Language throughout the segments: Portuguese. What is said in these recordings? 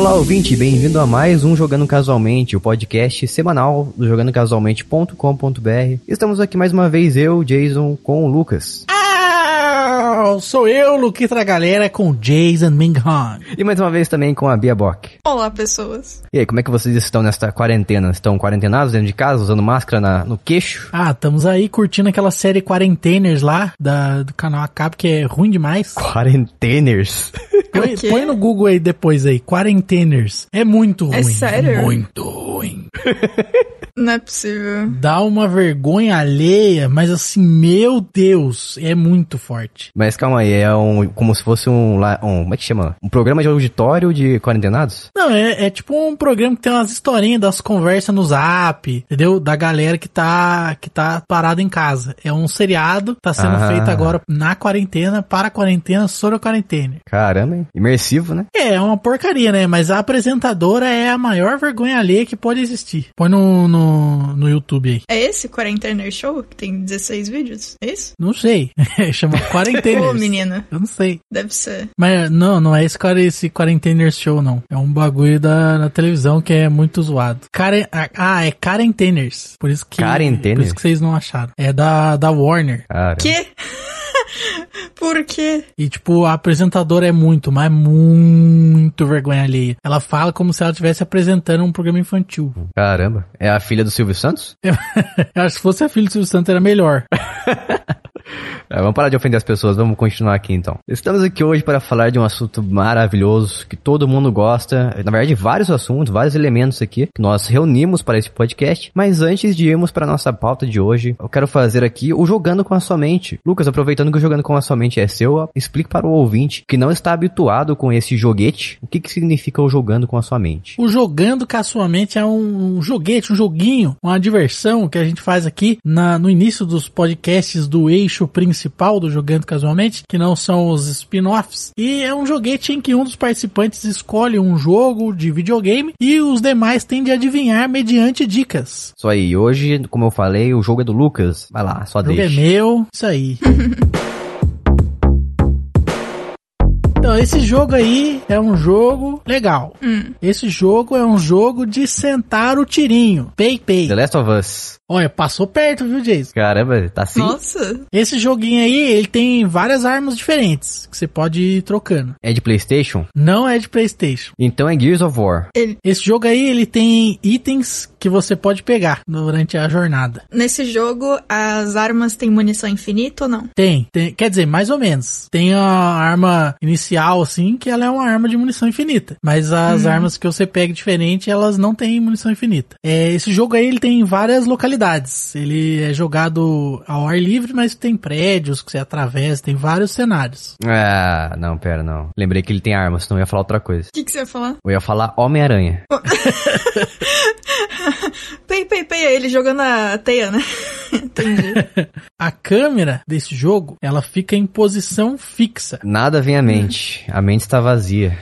Olá, ouvinte, bem-vindo a mais um Jogando Casualmente, o podcast semanal do jogandocasualmente.com.br. Estamos aqui mais uma vez, eu, Jason, com o Lucas. Ah, sou eu, Luquitra Galera, com Jason Minghon. E mais uma vez também com a Bia Bock. Olá, pessoas. E aí, como é que vocês estão nesta quarentena? Estão quarentenados dentro de casa, usando máscara na- no queixo? Ah, estamos aí curtindo aquela série Quarenteners lá, da, do canal Acab, que é ruim demais. Quarenteners? Põe, põe no Google aí depois aí, Quarenteners. É muito ruim. É sério? Muito ruim. Não é possível. Dá uma vergonha alheia, mas assim, meu Deus, é muito forte. Mas calma aí, é um, como se fosse um, um, como é que chama? Um programa de auditório de quarentenados? Não, é, é tipo um programa que tem umas historinhas das conversas no zap, entendeu? Da galera que tá, que tá parada em casa. É um seriado, tá sendo Ah. feito agora na quarentena, para a quarentena, sobre a quarentena. Caramba, hein? Imersivo, né? É, é uma porcaria, né? Mas a apresentadora é a maior vergonha alheia que pode existir. Põe no, no, no YouTube aí. É esse Quarentener Show que tem 16 vídeos? É isso? Não sei. Chama Quarenteners. Ô, menina. Eu não sei. Deve ser. Mas não, não é esse, esse Quarenteners Show, não. É um bagulho da, da televisão que é muito zoado. Karen, ah, é Quarenteners. Por isso que. Quarenteners? Por isso que vocês não acharam. É da, da Warner. Cara. Que? Por quê? E, tipo, a apresentadora é muito, mas muito vergonha alheia. Ela fala como se ela estivesse apresentando um programa infantil. Caramba. É a filha do Silvio Santos? Eu acho que se fosse a filha do Silvio Santos era melhor. É, vamos parar de ofender as pessoas, vamos continuar aqui então. Estamos aqui hoje para falar de um assunto maravilhoso que todo mundo gosta. Na verdade, vários assuntos, vários elementos aqui que nós reunimos para esse podcast. Mas antes de irmos para a nossa pauta de hoje, eu quero fazer aqui o Jogando com a Sua Mente. Lucas, aproveitando que o Jogando com a Sua Mente é seu, explique para o ouvinte que não está habituado com esse joguete o que, que significa o Jogando com a Sua Mente. O Jogando com a Sua Mente é um, joguete, um joguinho, uma diversão que a gente faz aqui na, no início dos podcasts do eixo principal do Jogando Casualmente, que não são os spin-offs. E é um joguete em que um dos participantes escolhe um jogo de videogame e os demais têm de adivinhar mediante dicas. Isso aí, hoje, como eu falei, o jogo é do Lucas. Vai lá, só O jogo é deixa. meu, isso aí. Então, esse jogo aí é um jogo legal. Hum. Esse jogo é um jogo de sentar o tirinho. Pay, pay. The Last of Us. Olha, passou perto, viu, Jason? Caramba, tá assim? Nossa. Esse joguinho aí, ele tem várias armas diferentes que você pode ir trocando. É de PlayStation? Não é de PlayStation. Então é Gears of War. Ele, Esse jogo aí, ele tem itens que você pode pegar durante a jornada. nesse jogo, as armas têm munição infinita ou não? Tem, tem, quer dizer, mais ou menos. Tem a arma inicial, assim, que ela é uma arma de munição infinita. Mas as armas que você pega diferente, elas não têm munição infinita. É, esse jogo aí, ele tem várias localidades. Ele é jogado ao ar livre, mas tem prédios que você atravessa, tem vários cenários. Ah, não, pera, não. Lembrei que ele tem armas, senão eu ia falar outra coisa. O que, que você ia falar? Eu ia falar Homem-Aranha. Pei, pei, pei, ele jogando a teia, né? Entendi. A câmera desse jogo, ela fica em posição fixa. Nada vem à mente. A mente está vazia.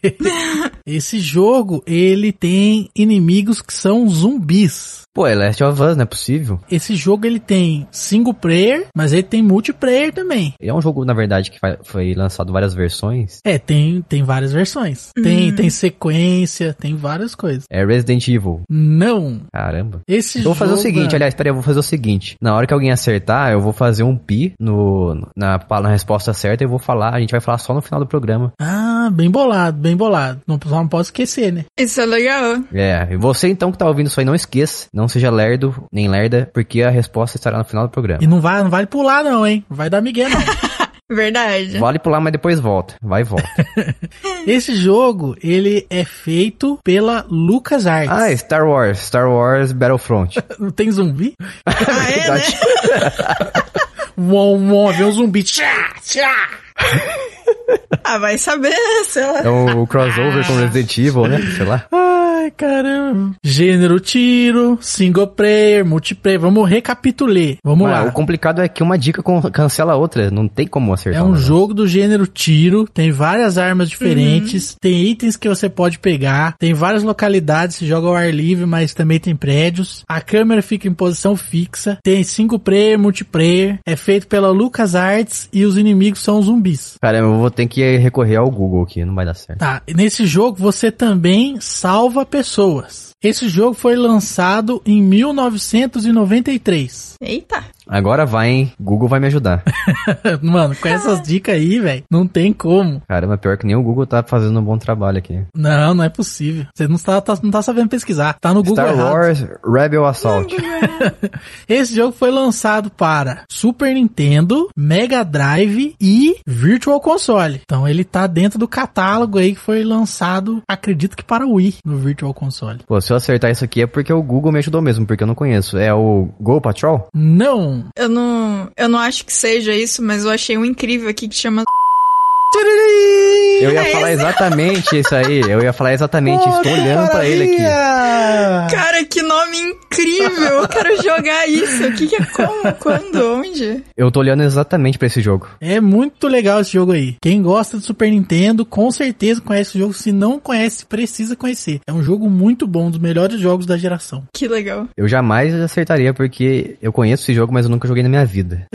Esse jogo, ele tem inimigos que são zumbis. Pô, é Last of Us, não é possível. Esse jogo ele tem single player, mas ele tem multiplayer também. Ele é um jogo, na verdade, que foi lançado várias versões. É, tem, tem várias versões. Tem, tem sequência, tem várias coisas. É Resident Evil. Não. Caramba. Esse Eu vou fazer o seguinte, é- aliás, peraí, eu vou fazer o seguinte. Na hora que alguém acertar, eu vou fazer um pi no, na, na resposta certa e eu vou falar, a gente vai falar só no final do programa. Ah, bem bolado, bem bolado. Não, só não posso esquecer, né? Isso é legal. É, e você então que tá ouvindo isso aí, não esqueça, não seja lerdo, nem lerda, porque a resposta estará no final do programa. E não vai, não vale pular não, hein? Não vai dar migué não. Verdade. Vale pular, mas depois volta. Vai e volta. Esse jogo, ele é feito pela LucasArts. ah, Star Wars. Star Wars Battlefront. Não tem zumbi? Ah, é, né? Uom, uom, vê um zumbi. Tchá, tchá. Ah, vai saber, sei lá. É o crossover com Resident Evil, né? Sei lá. Caramba. Gênero tiro, single player, multiplayer. Vamos recapitular. Vamos Mas lá. O complicado é que uma dica cancela a outra. Não tem como acertar. É um jogo do gênero tiro, tem várias armas diferentes, tem itens que você pode pegar, tem várias localidades, se joga ao ar livre, mas também tem prédios. A câmera fica em posição fixa, tem single player, multiplayer, é feito pela LucasArts e os inimigos são zumbis. Cara, eu vou ter que recorrer ao Google aqui, não vai dar certo. Tá, nesse jogo você também salva pessoas pessoas. Esse jogo foi lançado em 1993. Eita. Agora vai, hein? Google vai me ajudar. Mano, com essas dicas aí, velho, não tem como. Caramba, pior que nem o Google tá fazendo um bom trabalho aqui. Não, não é possível. Você não tá, tá- não tá sabendo pesquisar. Tá no Google Star errado. Wars Rebel Assault. Esse jogo foi lançado para Super Nintendo, Mega Drive e Virtual Console. Então ele tá dentro do catálogo aí que foi lançado, acredito que para o Wii, no Virtual Console. Pô, se eu acertar isso aqui é porque o Google me ajudou mesmo, porque eu não conheço. É o Go Patrol? Não. Eu não, eu não acho que seja isso, mas eu achei um incrível aqui que chama. Eu ia É falar esse? exatamente isso aí. Eu ia falar exatamente. Estou olhando pra ele aqui. aqui. Cara, que nome incrível! Eu quero jogar isso. O que, que é como? Quando? Onde? Eu tô olhando exatamente pra esse jogo. É muito legal esse jogo aí. Quem gosta do Super Nintendo, com certeza conhece o jogo. Se não conhece, precisa conhecer. É um jogo muito bom, um dos melhores jogos da geração. Que legal. Eu jamais acertaria porque eu conheço esse jogo, mas eu nunca joguei na minha vida.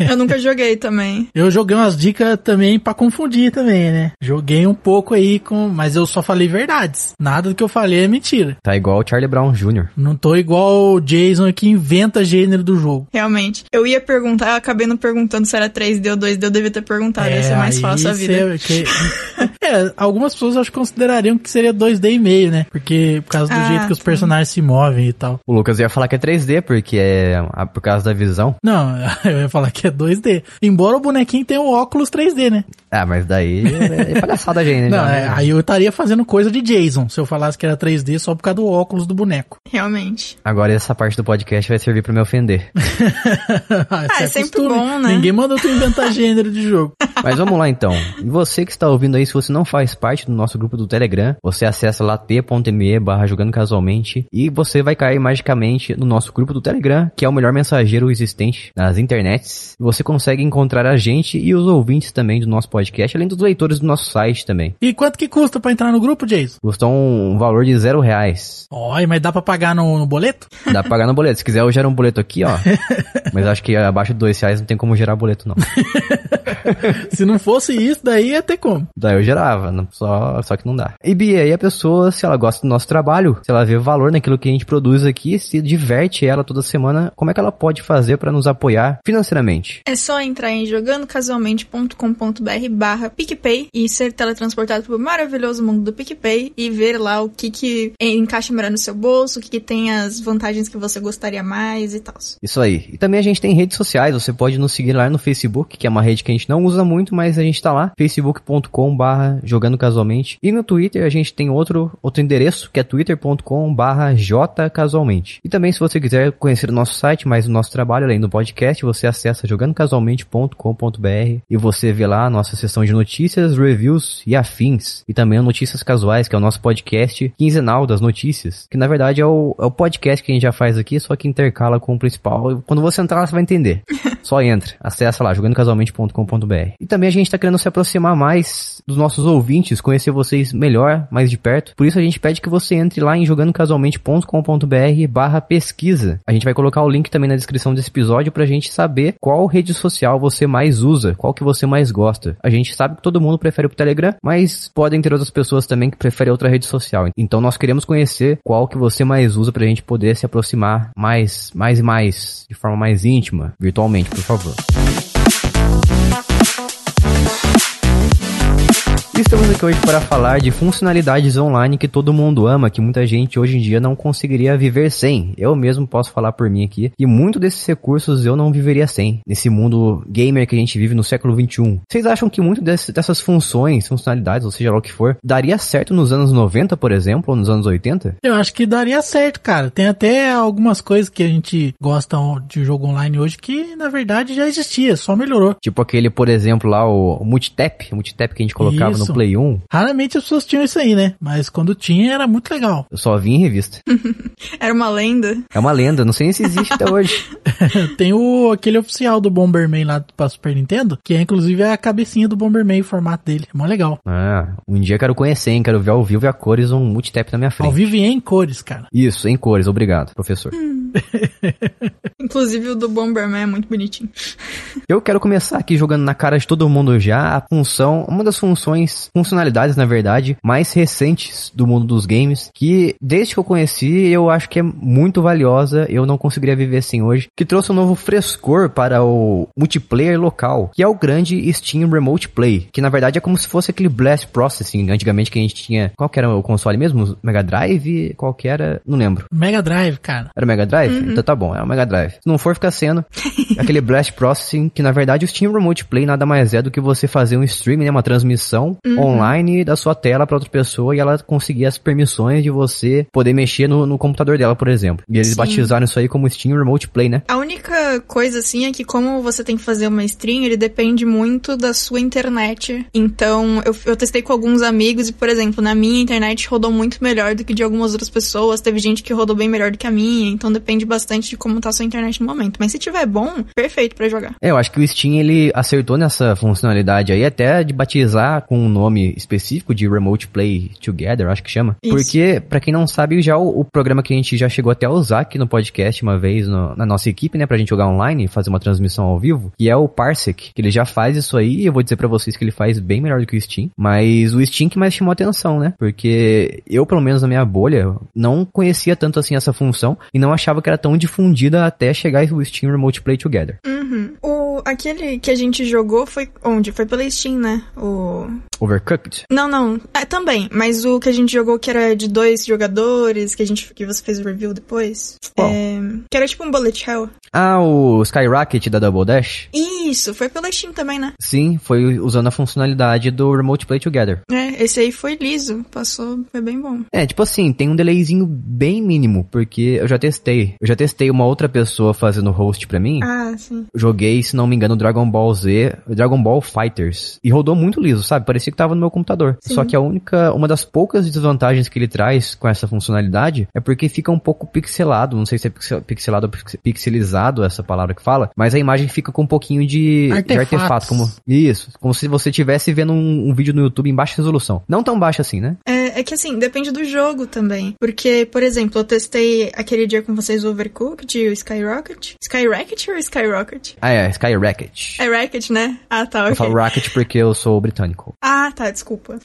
Eu nunca joguei também. Eu joguei umas dicas também pra confundir também, né? Joguei um pouco aí com, mas eu só falei verdades. Nada do que eu falei é mentira. Tá igual o Charlie Brown Jr. Não tô igual o Jason que inventa gênero do jogo. Realmente. Eu ia perguntar, eu acabei não perguntando se era 3D ou 2D, eu devia ter perguntado. ia ser mais aí fácil a vida. cê- que- é, algumas pessoas acho que considerariam que seria 2D e meio, né? Porque por causa do Ah, jeito que os personagens se movem e tal. O Lucas ia falar que é 3D, porque é por causa da visão. Não, eu ia falar que é 2D. Embora o bonequinho tenha o óculos 3D, né? Ah, mas daí é, é palhaçada, gente, né? Não, Já, é, né? aí eu estaria fazendo coisa de Jason se eu falasse que era 3D só por causa do óculos do boneco. Realmente. Agora essa parte do podcast vai servir pra me ofender. ah, é isso sempre costume. bom, né? Ninguém mandou tu inventar gênero de jogo. Mas vamos lá então. E você que está ouvindo aí, se você não faz parte do nosso grupo do Telegram, você acessa lá t.me barra jogando casualmente e você vai cair magicamente no nosso grupo do Telegram, que é o melhor mensageiro existente nas internets. Você consegue encontrar a gente e os ouvintes também do nosso podcast, além dos leitores do nosso site também. E quanto que custa pra entrar no grupo, Jason? Custa um valor de zero reais. Olha, mas dá pra pagar no, no boleto? Dá pra pagar no boleto. Se quiser, eu gero um boleto aqui, ó. Mas acho que abaixo de dois reais não tem como gerar boleto, não. Se não fosse isso, daí ia ter como. Daí eu gerava, não- só, só que não dá. E Bia, aí a pessoa, se ela gosta do nosso trabalho, se ela vê valor naquilo que a gente produz aqui, se diverte ela toda semana, como é que ela pode fazer pra nos apoiar financeiramente? É só entrar em jogandocasualmente.com.br barra PicPay e ser teletransportado pro maravilhoso mundo do PicPay e ver lá o que que encaixa melhor no seu bolso, o que que tem as vantagens que você gostaria mais e tal. Isso aí. E também a gente tem redes sociais, você pode nos seguir lá no Facebook, que é uma rede que a gente não usa muito, mas a gente tá lá, facebook.com barra jogando casualmente. E no Twitter a gente tem outro, outro endereço, que é twitter.com barra jcasualmente. E também se você quiser conhecer o nosso site, mais o nosso trabalho, além do podcast, você acessa jogandocasualmente.com.br e você vê lá a nossa seção de notícias, reviews e afins. E também o Notícias Casuais, que é o nosso podcast quinzenal das notícias, que na verdade é o, é o podcast que a gente já faz aqui, só que intercala com o principal. Quando você entrar lá, você vai entender. Só entra, acessa lá, jogandocasualmente.com.br. E também a gente tá querendo se aproximar mais dos nossos ouvintes, conhecer vocês melhor, mais de perto. Por isso a gente pede que você entre lá em jogandocasualmente.com.br barra pesquisa. A gente vai colocar o link também na descrição desse episódio pra gente saber qual rede social você mais usa, qual que você mais gosta. A gente sabe que todo mundo prefere o Telegram, mas podem ter outras pessoas também que preferem outra rede social. Então nós queremos conhecer qual que você mais usa pra gente poder se aproximar mais, mais e mais, de forma mais íntima, virtualmente, por Estamos aqui hoje para falar de funcionalidades online que todo mundo ama, que muita gente hoje em dia não conseguiria viver sem. Eu mesmo posso falar por mim aqui, e muito desses recursos eu não viveria sem, nesse mundo gamer que a gente vive no século 21. Vocês acham que muito desse- dessas funções, funcionalidades, ou seja lá o que for, daria certo nos anos 90, por exemplo, ou nos anos 80? Eu acho que daria certo, cara. Tem até algumas coisas que a gente gosta de jogo online hoje que, na verdade, já existia, só melhorou. Tipo aquele, por exemplo, lá, o, o multitap, o multitap que a gente colocava no Play 1, Raramente as pessoas tinham isso aí, né? Mas quando tinha, era muito legal. eu só vi em revista. Era uma lenda. É uma lenda, não sei nem se existe até hoje. Tem o aquele oficial do Bomberman lá pra Super Nintendo, que é inclusive a cabecinha do Bomberman, o formato dele. É mó legal. Ah, um dia eu quero conhecer, hein? Quero ver ao vivo e a cores um multitap na minha Ao frente. vivo e em cores, cara. Isso, em cores, obrigado, professor. Inclusive o do Bomberman é muito bonitinho. Eu quero começar aqui jogando na cara de todo mundo já a função, uma das funções, funcionalidades na verdade, mais recentes do mundo dos games, que desde que eu conheci eu acho que é muito valiosa, eu não conseguiria viver sem hoje, que trouxe um novo frescor para o multiplayer local, que é o grande Steam Remote Play, que na verdade é como se fosse aquele Blast Processing, antigamente que a gente tinha, qual que era o console mesmo? Mega Drive? Qual que era? Não lembro. Mega Drive, cara. Era o Mega Drive? Então tá bom, é o Mega Drive. Se não for, fica sendo aquele Blast Processing, que na verdade o Steam Remote Play nada mais é do que você fazer um streaming, né, uma transmissão online da sua tela para outra pessoa e ela conseguir as permissões de você poder mexer no, no computador dela, por exemplo. E eles Sim. batizaram isso aí como Steam Remote Play, né? A única coisa, assim, é que como você tem que fazer uma stream, ele depende muito da sua internet. Então, eu, eu testei com alguns amigos e, por exemplo, na minha internet rodou muito melhor do que de algumas outras pessoas. Teve gente que rodou bem melhor do que a minha. Então, depende bastante de como tá a sua internet no momento. Mas se tiver bom, perfeito pra jogar. É, eu acho que o Steam ele acertou nessa funcionalidade aí, até de batizar com um nome específico de Remote Play Together, acho que chama. Isso. Porque, pra quem não sabe, já o, o programa que a gente já chegou até a usar aqui no podcast uma vez no- na nossa equipe, né, pra gente jogar online e fazer uma transmissão ao vivo, que é o Parsec, que ele já faz isso aí, e eu vou dizer pra vocês que ele faz bem melhor do que o Steam, mas o Steam que mais chamou atenção, né? Porque eu, pelo menos na minha bolha, não conhecia tanto assim essa função e não achava que era tão difundida até chegar o Steam Remote Play Together. Uhum. O, aquele que a gente jogou foi onde? Foi pela Steam, né? O. Overcooked? Não, não. É, também. Mas o que a gente jogou que era de dois jogadores, que a gente que você fez o review depois. Qual? É, que era tipo um bullet hell. Ah, o Skyrocket da Double Dash? Isso, foi pela Steam também, né? Sim, foi usando a funcionalidade do Remote Play Together. É, esse aí foi liso. Passou, foi bem bom. É, tipo assim, tem um delayzinho bem mínimo, porque eu já testei. Eu já testei uma outra pessoa fazendo host pra mim. Ah, sim. Joguei, se não me engano, Dragon Ball Z, Dragon Ball Fighters. E rodou muito liso, sabe? Parecia que tava no meu computador. Sim. Só que a única, uma das poucas desvantagens que ele traz com essa funcionalidade é porque fica um pouco pixelado. Não sei se é pixel- pixelado ou pix- pixelizado essa palavra que fala, mas a imagem fica com um pouquinho de de Artefatos. artefato. Como, isso, como se você estivesse vendo um, um vídeo no YouTube em baixa resolução. Não tão baixa assim, né? É, é que assim, depende do jogo também. Porque, por exemplo, eu testei aquele dia com vocês o Overcooked e o Skyrocket. Skyrocket ou Skyrocket? Ah, é, Skyrocket. É Racket, né? Ah, tá, Eu ok. falo Rocket porque eu sou britânico. Ah, tá, desculpa.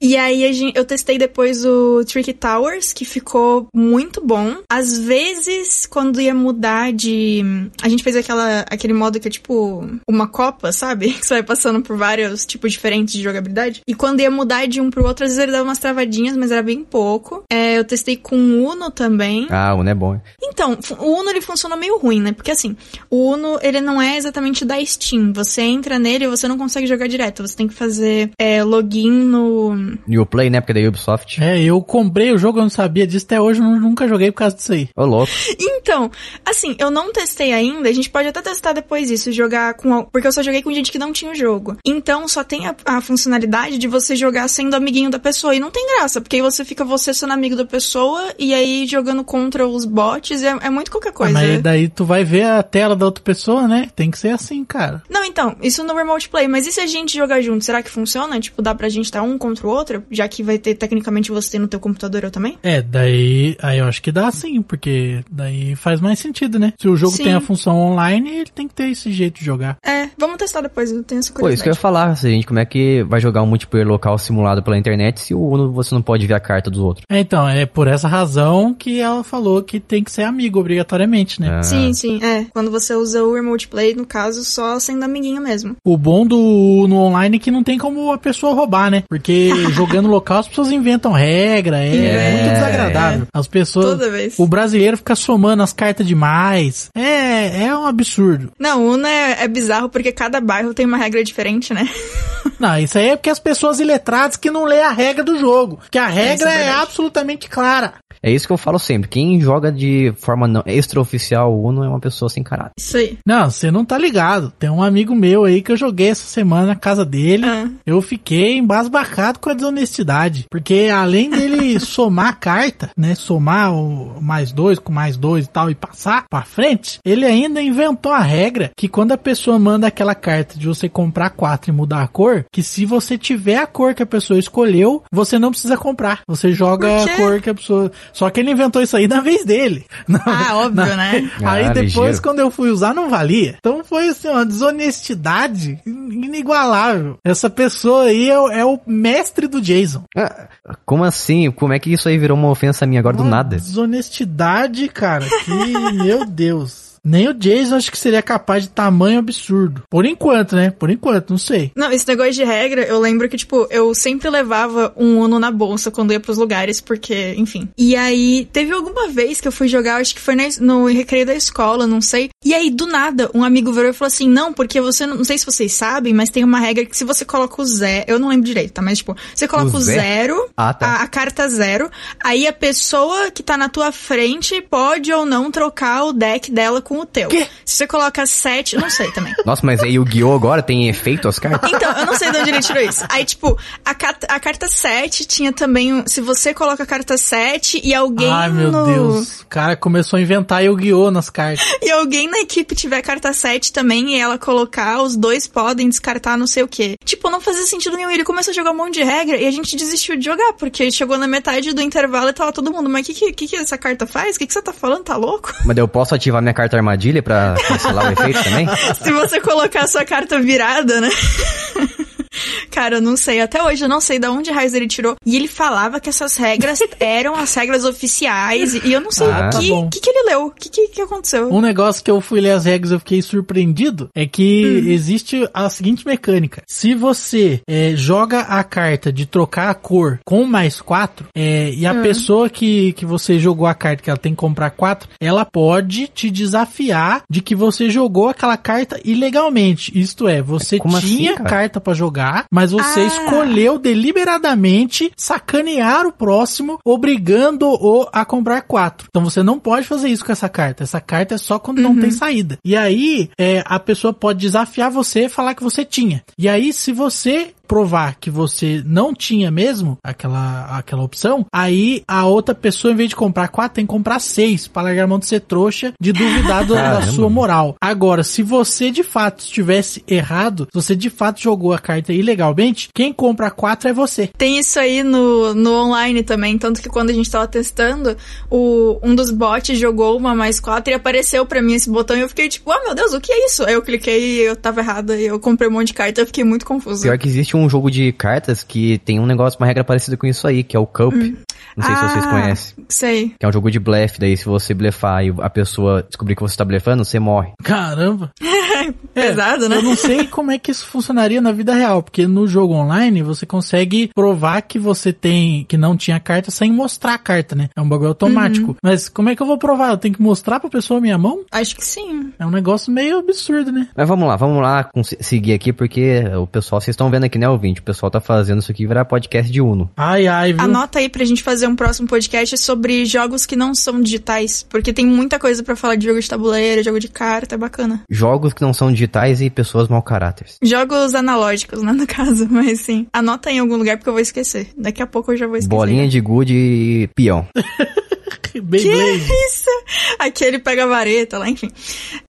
E aí a gen- eu testei depois o Tricky Towers, que ficou muito bom. Às vezes, quando ia mudar de. A gente fez aquela, aquele modo que é tipo uma copa, sabe? Que você vai passando por vários tipos diferentes de jogabilidade. E quando ia mudar de um pro outro, às vezes ele dava umas travadinhas, mas era bem pouco. É, eu testei com o Uno também. Ah, o não é bom. Então, o Uno ele funciona meio ruim, né? Porque assim, o Uno ele não é exatamente da Steam. Você entra nele e você não consegue jogar direto. Você tem que fazer é, login no. New Play, né? Porque é da Ubisoft. É, eu comprei o jogo, eu não sabia disso, até hoje eu nu- nunca joguei por causa disso aí. Ô, louco. Então, assim, eu não testei ainda. A gente pode até testar depois isso, jogar com. Porque eu só joguei com gente que não tinha o jogo. Então, só tem a, a funcionalidade de você jogar sendo amiguinho da pessoa. E não tem graça, porque aí você fica você sendo amigo da pessoa e aí jogando contra os bots. É, é muito qualquer Ah, coisa. mas daí tu vai ver a tela da outra pessoa, né? Tem que ser assim, cara. Não, então, isso no Remote Play, mas e se a gente jogar junto, será que funciona? Tipo, dá pra gente estar um contra o outro? Já que vai ter, tecnicamente, você no teu computador, eu também? É, daí. Aí eu acho que dá sim, porque daí faz mais sentido, né? Se o jogo Sim. tem a função online, ele tem que ter esse jeito de jogar. É, vamos testar depois, eu tenho essa Pô, isso que eu ia curiosidade. falar, se a gente, como é que vai jogar um multiplayer local simulado pela internet se o Uno você não pode ver a carta dos outros? É, então, é por essa razão que ela falou que tem que ser amigo obrigatoriamente, né? Ah. Sim, sim, é. Quando você usa o Remote Play, no caso, só sendo amiguinho mesmo. O bom do no online é que não tem como a pessoa roubar, né? Porque jogando local as pessoas inventam regra, é, É. muito desagradável. As pessoas. O brasileiro fica somando as cartas demais. É, é um absurdo. Não, o Uno é, é bizarro porque cada bairro tem uma regra diferente, né? Não, isso aí é porque as pessoas iletradas que não lê a regra do jogo. Que a regra é é, absolutamente clara. É isso que eu falo sempre. Quem joga de forma não, extraoficial Uno é uma pessoa sem caráter. Isso aí. Não, você não tá ligado. Tem um amigo meu aí que eu joguei essa semana na casa dele. Ah. Eu fiquei embasbacado com a desonestidade. Porque além dele somar a carta, né? Somar o mais dois com mais dois e tal e passar pra frente, ele ainda inventou a regra que quando a pessoa manda aquela carta de você comprar quatro e mudar a cor, que se você tiver a cor que a pessoa escolheu, você não precisa comprar. Você joga a cor que a pessoa. Só que ele inventou isso aí na vez dele. Ah, óbvio, né? Aí Ah, depois, ligeiro. quando eu fui usar, não valia. Então foi assim, uma desonestidade inigualável. Essa pessoa aí é, o- é o mestre do Jason. Ah, como assim? Como é que isso aí virou uma ofensa minha agora do Uma nada? Desonestidade, cara. Que, meu Deus. Nem o Jason acho que seria capaz de tamanho absurdo. Por enquanto, né? Por enquanto, não sei. Não, esse negócio de regra, eu lembro que, tipo, eu sempre levava um Uno na bolsa quando ia pros lugares, porque, enfim. E aí, teve alguma vez que eu fui jogar, acho que foi na no recreio da escola, não sei. E aí, do nada, um amigo virou e falou assim: Não, porque você, não, não sei se vocês sabem, mas tem uma regra que se você coloca o zero, eu não lembro direito, tá? Mas, tipo, você coloca O o, zero, Ah, tá. a, a carta zero, aí a pessoa que tá na tua frente pode ou não trocar o deck dela com o teu. Quê? Se você coloca sete, não sei também. Nossa, mas aí o Guiô agora tem efeito as cartas? Então, eu não sei de onde ele tirou isso. Aí, tipo, a, cat- a carta 7 tinha também. um- Se você coloca a carta 7 e alguém. Ai, meu no- Deus. O cara começou a inventar Yu-Gi-Oh! nas cartas. E alguém na equipe tiver carta 7 também e ela colocar, os dois podem descartar não sei o quê. Tipo, não fazia sentido nenhum. Ele começou a jogar um monte de regra e a gente desistiu de jogar, porque chegou na metade do intervalo e tava todo mundo. Mas o que, que, que, essa carta faz? O que, que você tá falando? Tá louco? Mas eu posso ativar minha carta armadilha pra cancelar o efeito também? Se você colocar a sua carta virada, né? Cara, eu não sei. Até hoje eu não sei de onde raiz ele tirou. E ele falava que essas regras eram as regras oficiais. E eu não sei Ah, o tá que, bom. que, que ele leu. O que, que, que aconteceu? Um negócio que eu fui ler as regras e eu fiquei surpreendido é que existe a seguinte mecânica. Se você é, joga a carta de trocar a cor com mais quatro, é, e a pessoa que, que você jogou a carta, que ela tem que comprar quatro, ela pode te desafiar de que você jogou aquela carta ilegalmente. Isto é, você Como assim, tinha cara? carta pra jogar, mas você Ah. escolheu deliberadamente sacanear o próximo, obrigando-o a comprar quatro. Então você não pode fazer isso com essa carta. Essa carta é só quando não tem saída. E aí, é, a pessoa pode desafiar você e falar que você tinha. E aí, se você provar que você não tinha mesmo aquela, aquela opção, aí a outra pessoa, em vez de comprar quatro, tem que comprar seis para largar a mão de ser trouxa, de duvidar do- da sua moral. Agora, se você de fato estivesse errado, se você de fato jogou a carta ilegalmente, quem compra quatro é você. Tem isso aí no, no online também, tanto que quando a gente tava testando, o, um dos bots jogou uma mais quatro e apareceu pra mim esse botão e eu fiquei tipo, ah meu Deus, o que é isso? Aí eu cliquei e eu tava errada e eu comprei um monte de carta e eu fiquei muito confusa. Pior que existe um jogo de cartas que tem um negócio, uma regra parecida com isso aí, que é o Cup. Não sei se vocês Ah, conhecem. Sei. Que é um jogo de blefe, daí se você blefar e a pessoa descobrir que você tá blefando, você morre. Caramba. Pesado, né? Eu não sei como é que isso funcionaria na vida real, porque no jogo online você consegue provar que você tem, que não tinha carta sem mostrar a carta, né? É um bagulho automático. Mas como é que eu vou provar? Eu tenho que mostrar pra pessoa a minha mão? Acho que sim. É um negócio meio absurdo, né? Mas vamos lá, vamos lá seguir aqui, porque o pessoal, vocês estão vendo aqui, né, ouvinte? O pessoal tá fazendo isso aqui virar podcast de Uno. Ai, ai, viu? Anota aí pra gente fazer um próximo podcast sobre jogos que não são digitais, porque tem muita coisa pra falar de jogo de tabuleiro, jogo de carta, é bacana. Jogos que não são digitais e pessoas mau caráteres. Jogos analógicos, né, no caso, mas sim. Anota em algum lugar porque eu vou esquecer. Daqui a pouco eu já vou esquecer. Bolinha de gude e peão. Beyblade. Isso! Aquele pega a vareta lá, enfim.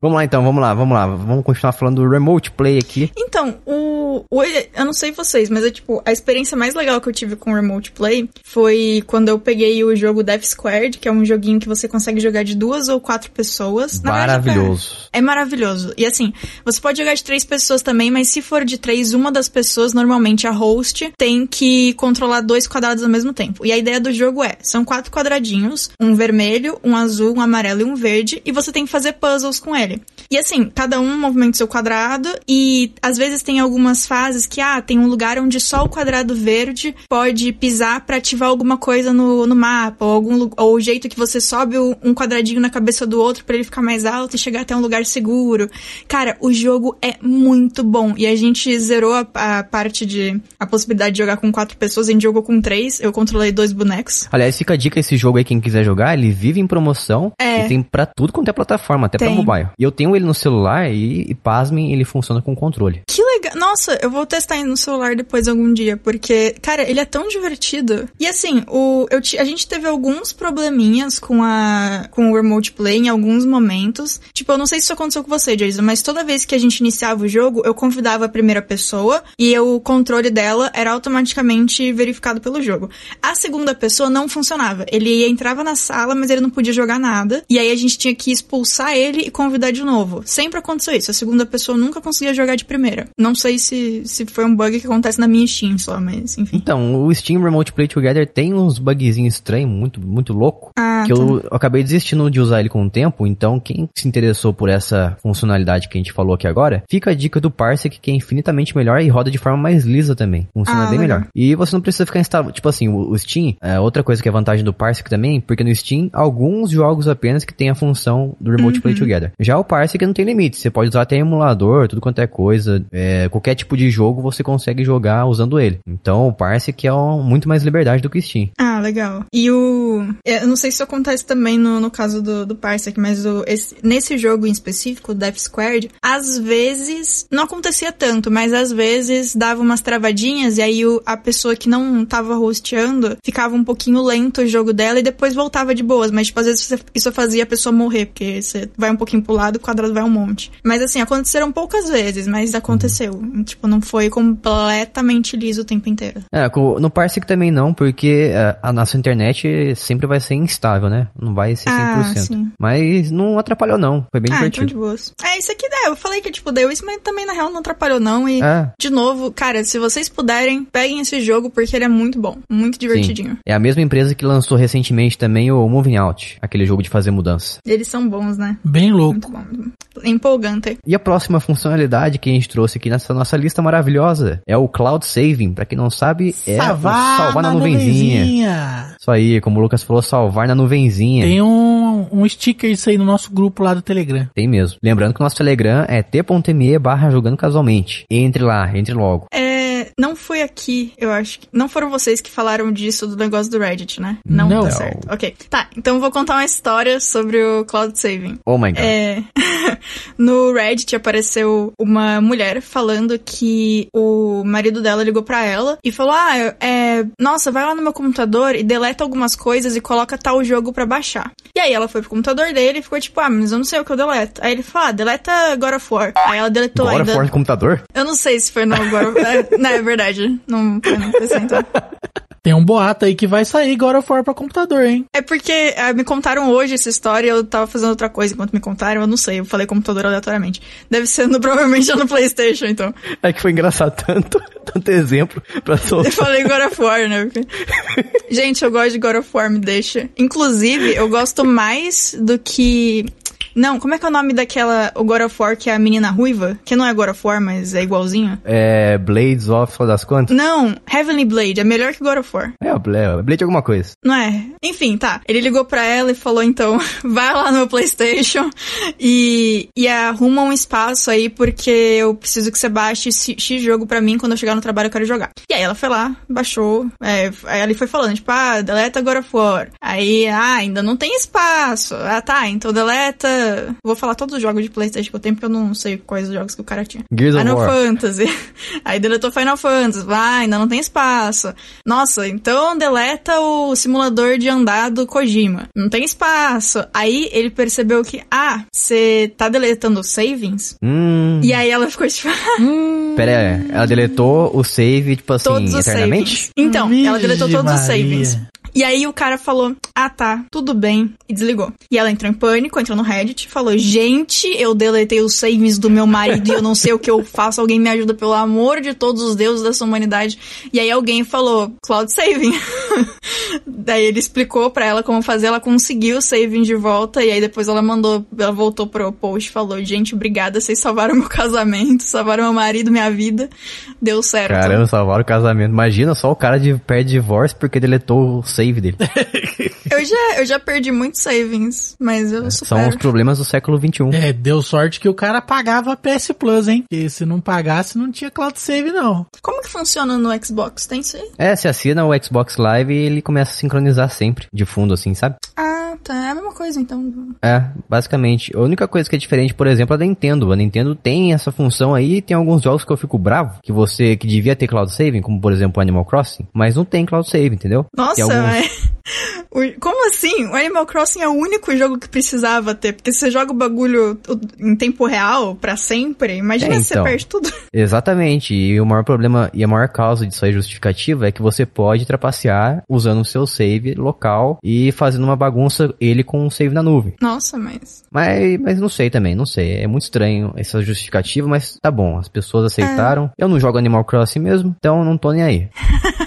Vamos lá então, vamos lá, vamos lá. Vamos continuar falando do Remote Play aqui. Então, o, o. Eu não sei vocês, mas é tipo, a experiência mais legal que eu tive com Remote Play foi quando eu peguei o jogo Death Squared, que é um joguinho que você consegue jogar de duas ou quatro pessoas. Na verdade, Maravilhoso. É maravilhoso. E assim, você pode jogar de três pessoas também, mas se for de três, uma das pessoas, normalmente a host, tem que controlar dois quadrados ao mesmo tempo. E a ideia do jogo é: são quatro quadradinhos, um vermelho, um azul, um amarelo e um verde, e você tem que fazer puzzles com ele. E assim, cada um movimenta seu quadrado e às vezes tem algumas fases que, ah, tem um lugar onde só o quadrado verde pode pisar para ativar alguma coisa no, no mapa, ou, algum, ou o jeito que você sobe um quadradinho na cabeça do outro para ele ficar mais alto e chegar até um lugar seguro. Cara, o jogo é muito bom. E a gente zerou a, a parte de a possibilidade de jogar com quatro pessoas, gente jogou com três, eu controlei dois bonecos. Aliás, fica a dica esse jogo aí, quem quiser jogar, ele vive em promoção É. e tem pra tudo quanto é plataforma, até pra mobile. E eu tenho ele no celular e, e pasmem, ele funciona com controle. Que legal. Nossa, eu vou testar ele no celular depois algum dia, porque, cara, ele é tão divertido. E assim, o, eu, a gente teve alguns probleminhas com a com o Remote Play em alguns momentos. Tipo, eu não sei se isso aconteceu com você, Jason, mas toda vez que a gente iniciava o jogo, eu convidava a primeira pessoa e o controle dela era automaticamente verificado pelo jogo. A segunda pessoa não funcionava. Ele entrava na sala, mas ele não podia jogar nada. E aí a gente tinha que expulsar ele e convidar de novo. Sempre aconteceu isso. A segunda pessoa nunca conseguia jogar de primeira. Não sei se, se foi um bug que acontece na minha Steam só, mas enfim. Então, o Steam Remote Play Together tem uns bugzinhos estranhos, muito, muito louco. Ah, que tá. eu acabei desistindo de usar ele com o tempo, então quem se interessou por essa funcionalidade que a gente falou aqui agora, fica a dica do Parsec que é infinitamente melhor e roda de forma mais lisa também. Funciona Ah, bem legal. melhor. E você não precisa ficar instalando, tipo assim, o, o Steam, é outra coisa que é vantagem do Parsec também, porque no Steam, alguns jogos apenas que tem a função do Remote Uhum. Play Together. Já o Parsec não tem limite, você pode usar até emulador, tudo quanto é coisa, é, qualquer tipo de jogo você consegue jogar usando ele. Então o Parsec é um, muito mais liberdade do que o Steam. Ah, legal. E o. Eu não sei se isso acontece também no, no caso do, do Parsec, mas o, esse- nesse jogo em específico, o Death Squared, às vezes. Não acontecia tanto, mas às vezes dava umas travadinhas e aí o- a pessoa que não tava hosteando ficava um pouquinho lento o jogo dela e depois voltava de boas. Mas, tipo, às vezes você- isso fazia a pessoa morrer, porque você vai um pouquinho pro lado, o quadrado vai um monte. Mas assim, aconteceram poucas vezes, mas aconteceu. Tipo, não foi completamente liso o tempo inteiro. É, no Parsec também não, porque é, a nossa internet sempre vai ser instável, né? Não vai ser 100%. Ah, sim. Mas não atrapalhou não, foi bem ah, então divertido. de boas. É, isso aqui, é, eu falei que, tipo, deu isso, mas também, na real, não atrapalhou, não. E, É. de novo, cara, se vocês puderem, peguem esse jogo, porque ele é muito bom. Muito divertidinho. Sim. É a mesma empresa que lançou recentemente também o Moving Out, aquele jogo de fazer mudança. Eles são bons, né? Bem louco. Muito bom. Empolgante. E a próxima funcionalidade que a gente trouxe aqui nessa nossa lista maravilhosa é o Cloud Saving. Pra quem não sabe, é o salvar na, nuvenzinha. nuvenzinha. Isso aí, como o Lucas falou, salvar na nuvenzinha. Tem um, um sticker isso aí no nosso grupo lá do Telegram. Tem mesmo. Lembrando que o nosso Telegram é t.me barra jogando casualmente. Entre lá, entre logo. É, não foi aqui, eu acho. que- Não foram vocês que falaram disso do negócio do Reddit, né? Não, Não. tá certo. Ok. Tá, então eu vou contar uma história sobre o Cloud Saving. Oh my god. É, no Reddit apareceu uma mulher falando que o marido dela ligou pra ela e falou: Ah, é, nossa, vai lá no meu computador e deleta algumas coisas e coloca tal jogo pra baixar. E aí ela foi pro computador dele e ficou tipo: Ah, mas eu não sei o que eu deleto. Aí ele falou: Ah, deleta God of War. Aí ela deletou Agora ainda. fora do computador? Eu não sei se foi no God of War. Não, é verdade. Não foi no PC, então. Tem um boato aí que vai sair God of War pra computador, hein? É porque ah, me contaram hoje essa história e eu tava fazendo outra coisa enquanto me contaram, eu não sei, eu falei computador aleatoriamente. Deve ser no, provavelmente no Playstation, então. É que foi engraçado tanto, tanto exemplo pra Eu soltar. falei God of War, né? Porque- Gente, eu gosto de God of War, me deixa. Inclusive, eu gosto mais do que. Não, como é que é o nome daquela. O God of War que é a menina ruiva? Que não é God of War, mas é igualzinho. É, Blades of, das quantas? Não, Heavenly Blade é melhor que God of War. É, é, Blade alguma coisa. Não é? Enfim, tá. Ele ligou pra ela e falou, então, vai lá no meu Playstation e, e arruma um espaço aí, porque eu preciso que você baixe esse X jogo pra mim, quando eu chegar no trabalho eu quero jogar. E aí ela foi lá, baixou, é, aí ele foi falando, tipo, ah, deleta God of War. Aí, ah, ainda não tem espaço. Ah, tá, então deleta... Vou falar todos os jogos de Playstation que eu tenho, porque eu não sei quais os jogos que o cara tinha. Gears of Final War. Fantasy. Aí deletou Final Fantasy. Vai, ainda não tem espaço. Nossa, então deleta o simulador de andar do Kojima. Não tem espaço. Aí ele percebeu que, ah, você tá deletando os savings? Hum. E aí ela ficou tipo, Pera aí, ela deletou o save, tipo assim, todos os eternamente? savings. Então, ela deletou todos os Maria. savings. E aí o cara falou, ah tá, tudo bem, e desligou. E ela entrou em pânico, entrou no Reddit falou, gente, eu deletei os saves do meu marido e eu não sei o que eu faço, alguém me ajuda, pelo amor de todos os deuses dessa humanidade. E aí alguém falou, cloud saving. Daí ele explicou pra ela como fazer, ela conseguiu o saving de volta, e aí depois ela mandou, ela voltou pro post falou, gente, obrigada, vocês salvaram meu casamento, salvaram meu marido, minha vida, deu certo. Caramba, salvaram o casamento. Imagina só o cara de perde divórcio porque deletou o save dele. eu, já, eu já perdi muitos savings, mas eu supero. São os problemas do século XXI. É, deu sorte que o cara pagava a PS Plus, hein? Porque se não pagasse, não tinha cloud save, não. Como que funciona no Xbox? Tem isso aí? É, se assina o Xbox Live e ele começa a sincronizar sempre, de fundo, assim, sabe? Ah, tá. É a mesma coisa, então. É, basicamente. A única coisa que é diferente, por exemplo, é da Nintendo. A Nintendo tem essa função aí, tem alguns jogos que eu fico bravo, que você, que devia ter cloud saving, como por exemplo Animal Crossing, mas não tem cloud save, entendeu? Nossa, alguns... é... Como assim? O Animal Crossing é o único jogo que precisava ter, porque você joga o bagulho em tempo real para sempre, imagina é, então, se você perde tudo. Exatamente, e o maior problema e a maior causa disso aí justificativa é que você pode trapacear usando o seu save local e fazendo uma bagunça ele com um save na nuvem. Nossa, mas... Mas, mas não sei também, não sei, é muito estranho essa justificativa, mas tá bom, as pessoas aceitaram. É. Eu não jogo Animal Crossing mesmo, então não tô nem aí.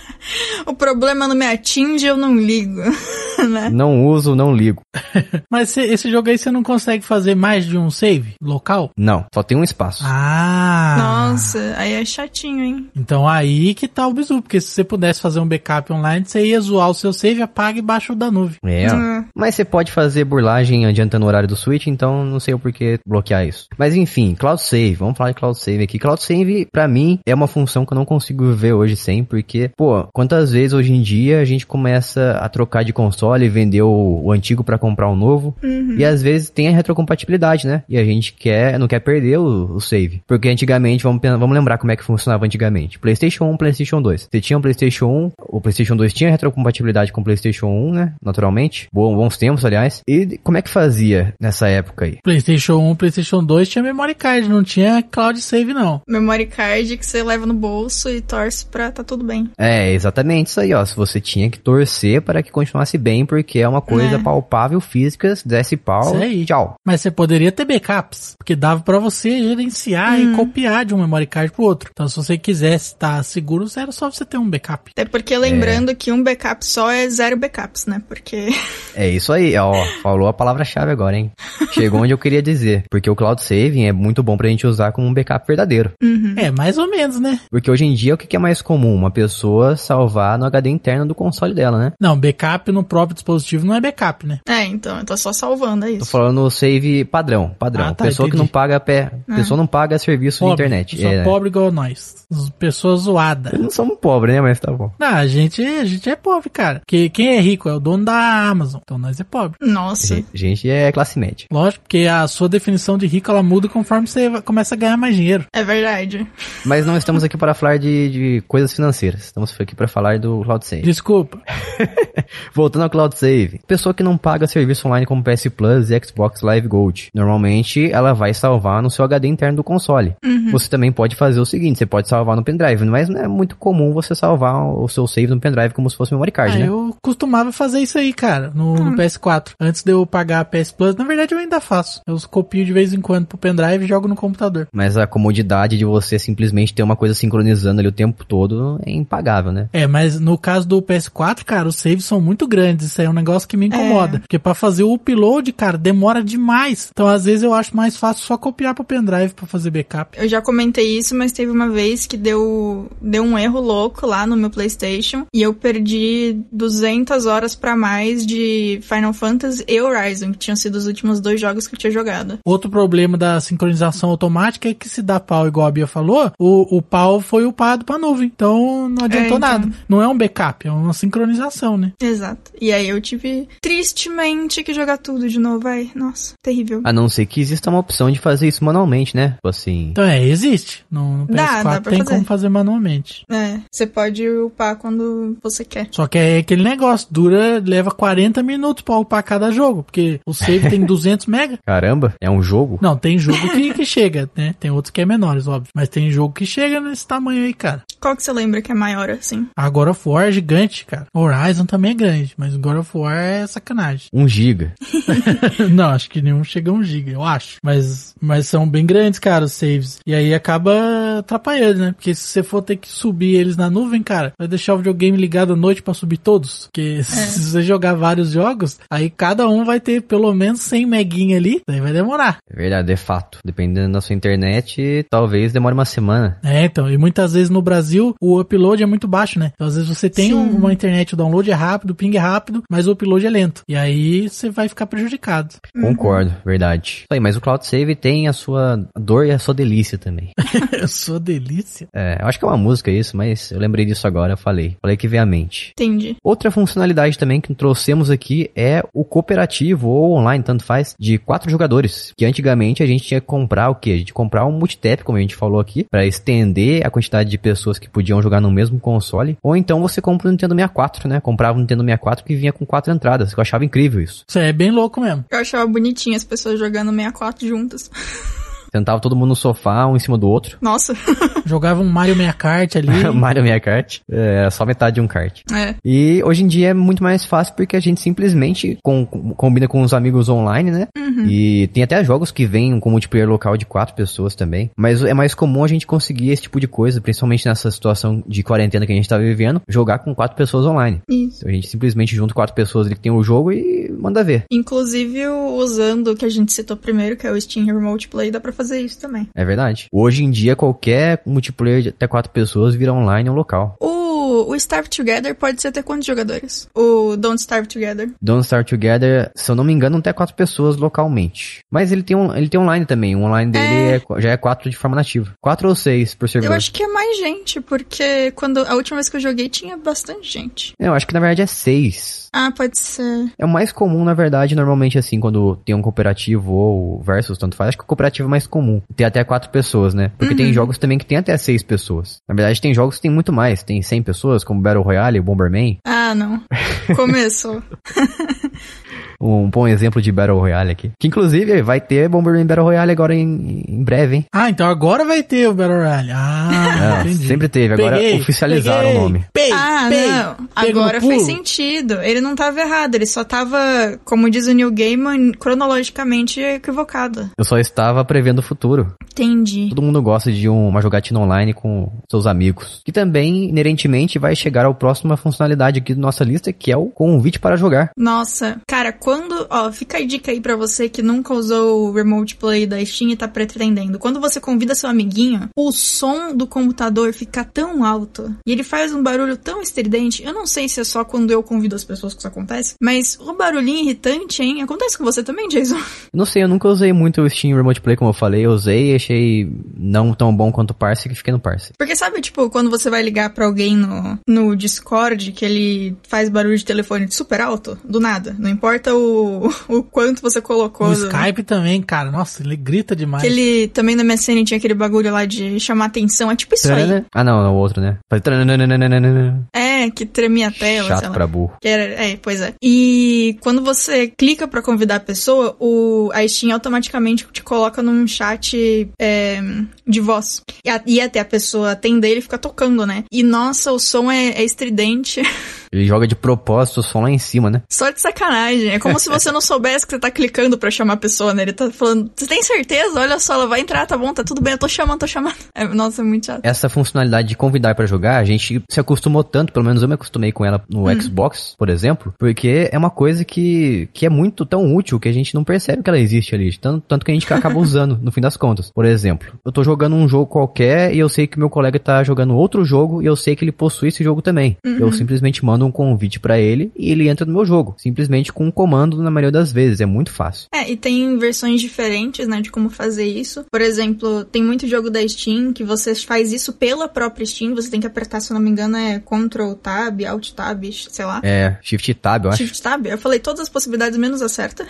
o problema não me atinge, eu não ligo. né? Não uso, não ligo. Mas esse jogo aí você não consegue fazer mais de um save local? Não, só tem um espaço. Ah! Nossa, aí é chatinho, hein? Então aí que tá o bizu, porque se você pudesse fazer um backup online, você ia zoar o seu save, apaga e baixa o da nuvem. É, hum. mas você pode fazer burlagem adiantando o horário do Switch, então não sei o porquê bloquear isso. Mas enfim, Cloud Save, vamos falar de Cloud Save aqui. Cloud Save, pra mim, é uma função que eu não consigo ver hoje sem, porque, pô, quantas vezes hoje em dia a gente começa a trocar de console e vender o, o antigo para comprar um novo. Uhum. E às vezes tem a retrocompatibilidade, né? E a gente quer, não quer perder o, o save. Porque antigamente, vamos, vamos lembrar como é que funcionava antigamente. PlayStation 1, PlayStation 2. Você tinha um PlayStation 1, o PlayStation 2 tinha retrocompatibilidade com o PlayStation 1, né? Naturalmente. Bom, bons tempos, aliás. E como é que fazia nessa época aí? PlayStation 1, PlayStation 2 tinha memory card, não tinha cloud save, não. Memory card que você leva no bolso e torce pra tá tudo bem. É, exatamente isso aí, ó. Se você tinha que torcer para que continuasse bem, porque é uma coisa é. palpável, física, desce pau, aí. tchau. Mas você poderia ter backups, porque dava para você gerenciar hum. e copiar de um memory card pro outro. Então, se você quisesse estar seguro, era só você ter um backup. É porque lembrando é. que um backup só é zero backups, né? Porque... É isso aí, ó. Falou a palavra-chave agora, hein? Chegou onde eu queria dizer. Porque o cloud saving é muito bom pra gente usar como um backup verdadeiro. Uhum. É, mais ou menos, né? Porque hoje em dia, o que é mais comum? Uma pessoa salvar no HD interno do console dela, né? Não, backup no próprio dispositivo não é backup, né? É, então, eu tô só salvando, é isso. Tô falando save padrão, padrão. Ah, tá, pessoa entendi. que não paga pé, ah. pessoa não paga serviço pobre, de internet. Só é, pobre igual nós. Pessoas zoadas. Não somos pobres, né? Mas tá bom. Não, a gente, a gente é pobre, cara. Porque quem é rico é o dono da Amazon. Então nós é pobre. Nossa. A gente é classe média. Lógico, porque a sua definição de rico ela muda conforme você começa a ganhar mais dinheiro. É verdade. Mas não estamos aqui para falar de, de coisas financeiras. Estamos aqui para falar do Cloud Save. Desculpa. Voltando ao Cloud Save. Pessoa que não paga serviço online como PS Plus e Xbox Live Gold. Normalmente, ela vai salvar no seu HD interno do console. Uhum. Você também pode fazer o seguinte, você pode salvar no pendrive, mas não é muito comum você salvar o seu save no pendrive como se fosse memory card, ah, né? Eu costumava fazer isso aí, cara, no, uhum. no, PS4. Antes de eu pagar a PS Plus, na verdade eu ainda faço. Eu copio de vez em quando pro pendrive e jogo no computador. Mas a comodidade de você simplesmente ter uma coisa sincronizando ali o tempo todo é impagável, né? É, mas no caso do PS4, cara, os saves são muito grandes. Isso aí é um negócio que me incomoda. É. Porque para fazer o upload, cara, demora demais. Então, às vezes, eu acho mais fácil só copiar pro pendrive para fazer backup. Eu já comentei isso, mas teve uma vez que deu, deu um erro louco lá no meu PlayStation e eu perdi 200 horas para mais de Final Fantasy e Horizon, que tinham sido os últimos dois jogos que eu tinha jogado. Outro problema da sincronização automática é que se dá pau, igual a Bia falou, o, o pau foi upado pra nuvem. Então, não adiantou é, então... nada. Não é um backup, é uma sincronização, né? Exato. E aí eu tive tristemente que jogar tudo de novo, vai. Nossa, terrível. A não ser que exista uma opção de fazer isso manualmente, né? Tipo assim. Então é, existe. No, no PS4 dá, dá tem fazer. como fazer manualmente. É, você pode upar quando você quer. Só que é aquele negócio, dura, leva 40 minutos pra upar cada jogo, porque o save tem 200 mega. Caramba, é um jogo? Não, tem jogo que, que chega, né? Tem outros que é menores, óbvio. Mas tem jogo que chega nesse tamanho aí, cara. Qual que você lembra que é maior assim? A God of War é gigante, cara. Horizon também é grande, mas God of War é sacanagem. Um giga. não, acho que nenhum chega a um giga, eu acho. Mas, mas são bem grandes, cara, os saves. E aí acaba atrapalhando, né? Porque se você for ter que subir eles na nuvem, cara, vai deixar o videogame ligado à noite para subir todos. Porque é. se você jogar vários jogos, aí cada um vai ter pelo menos 100 meguinha ali, daí vai demorar. É verdade, de fato. Dependendo da sua internet, talvez demore uma semana. É, então. E muitas vezes no Brasil o upload é muito baixo, né? Então às vezes você tem Sim. uma internet, o download é rápido, o ping é rápido, mas o upload é lento. E aí você vai ficar prejudicado. Concordo, uhum. verdade. Aí, mas o Cloud Save tem a sua dor e a sua delícia também. a sua delícia? É, eu acho que é uma música isso, mas eu lembrei disso agora, eu falei. Falei que veio à mente. Entendi. Outra funcionalidade também que trouxemos aqui é o cooperativo ou online, tanto faz, de quatro jogadores. Que antigamente a gente tinha que comprar o quê? A gente comprar um multitap, como a gente falou aqui, para estender a quantidade de pessoas que podiam jogar no mesmo console. Ou então você compra o Nintendo 64, né? Comprava o Nintendo 64 que vinha com quatro entradas. Eu achava incrível isso. Isso é bem louco mesmo. Eu achava bonitinho as pessoas jogando 64 juntas. Sentava todo mundo no sofá, um em cima do outro. Nossa. Jogava um Mario 60 Kart ali. Mario 60 Kart. É, só metade de um kart. É. E hoje em dia é muito mais fácil porque a gente simplesmente com, combina com os amigos online, né? Uhum. E tem até jogos que vêm com multiplayer local de quatro pessoas também. Mas é mais comum a gente conseguir esse tipo de coisa, principalmente nessa situação de quarentena que a gente tá vivendo, jogar com quatro pessoas online. Isso. Então a gente simplesmente junta quatro pessoas ali que tem o jogo e manda ver. Inclusive, usando o que a gente citou primeiro, que é o Steam Remote Play, dá pra fazer isso também. É verdade. Hoje em dia, qualquer multiplayer de até quatro pessoas vira online um local. O, o Starve Together pode ser até quantos jogadores? O Don't Starve Together. Don't Starve Together, se eu não me engano, até quatro pessoas localmente. Mas ele tem, um, ele tem online também. O online dele é... É, já é quatro de forma nativa. Quatro ou seis por servidor. Eu acho que é mais gente, porque quando a última vez que eu joguei tinha bastante gente. Eu acho que na verdade é seis. Ah, pode ser. É o mais comum, na verdade, normalmente assim, quando tem um cooperativo ou versus, tanto faz. Acho que o cooperativo é mais comum. Tem até quatro pessoas, né? Porque uhum. tem jogos também que tem até seis pessoas. Na verdade, tem jogos que tem muito mais. Tem 100 pessoas, como Battle Royale, Bomberman. Ah, não. Começou. um bom exemplo de Battle Royale aqui. Que inclusive vai ter Bomberman Battle Royale agora em, em breve, hein? Ah, então agora vai ter o Battle Royale. Ah, é, Sempre teve, agora peguei, oficializaram peguei, o nome. Pei, ah, pei, não. Agora faz sentido. Ele não tava errado, ele só tava, como diz o New Gaiman, cronologicamente equivocado. Eu só estava prevendo o futuro. Entendi. Todo mundo gosta de uma jogatina online com seus amigos. Que também, inerentemente, vai chegar ao próxima funcionalidade aqui da nossa lista, que é o convite para jogar. Nossa, cara, quando, ó, fica a dica aí para você que nunca usou o Remote Play da Steam e tá pretendendo. Quando você convida seu amiguinho, o som do computador fica tão alto e ele faz um barulho tão estridente. Eu não sei se é só quando eu convido as pessoas que isso acontece, mas o barulhinho irritante, hein? Acontece com você também, Jason? Não sei, eu nunca usei muito o Steam Remote Play, como eu falei. Eu usei e achei não tão bom quanto o Parse, que fiquei no Parse. Porque sabe, tipo, quando você vai ligar para alguém no, no Discord, que ele faz barulho de telefone super alto, do nada. Não importa o, o quanto você colocou. No Skype também, cara. Nossa, ele grita demais. Que ele também na MSN tinha aquele bagulho lá de chamar atenção. É tipo isso aí. Ah, não, é o outro, né? É, que tremia a tela. Chato pra burro. Era, é, pois é. E quando você clica para convidar a pessoa, o, a Steam automaticamente te coloca num chat é, de voz. E, a, e até a pessoa atender, ele fica tocando, né? E nossa, o som é, é estridente. Ele joga de propósito o som lá em cima, né? Só de sacanagem. É como se você não soubesse que você tá clicando para chamar a pessoa, né? Ele tá falando, você tem certeza? Olha só, ela vai entrar, tá bom, tá tudo bem, eu tô chamando, tô chamando. É, nossa, é muito chato. Essa funcionalidade de convidar para jogar, a gente se acostumou tanto, pelo menos eu me acostumei com ela no hum. Xbox, por exemplo, porque é uma coisa que, que é muito tão útil que a gente não percebe que ela existe ali. Tanto, tanto que a gente acaba usando, no fim das contas. Por exemplo, eu tô jogando um jogo qualquer e eu sei que meu colega tá jogando outro jogo e eu sei que ele possui esse jogo também. Uhum. Eu simplesmente mando um convite para ele e ele entra no meu jogo. Simplesmente com um comando na maioria das vezes. É muito fácil. É, e tem versões diferentes, né, de como fazer isso. Por exemplo, tem muito jogo da Steam que você faz isso pela própria Steam. Você tem que apertar, se eu não me engano, é Ctrl Tab, Alt Tab, sei lá. É, Shift Tab, eu acho. Shift Tab. Eu falei todas as possibilidades menos a certa.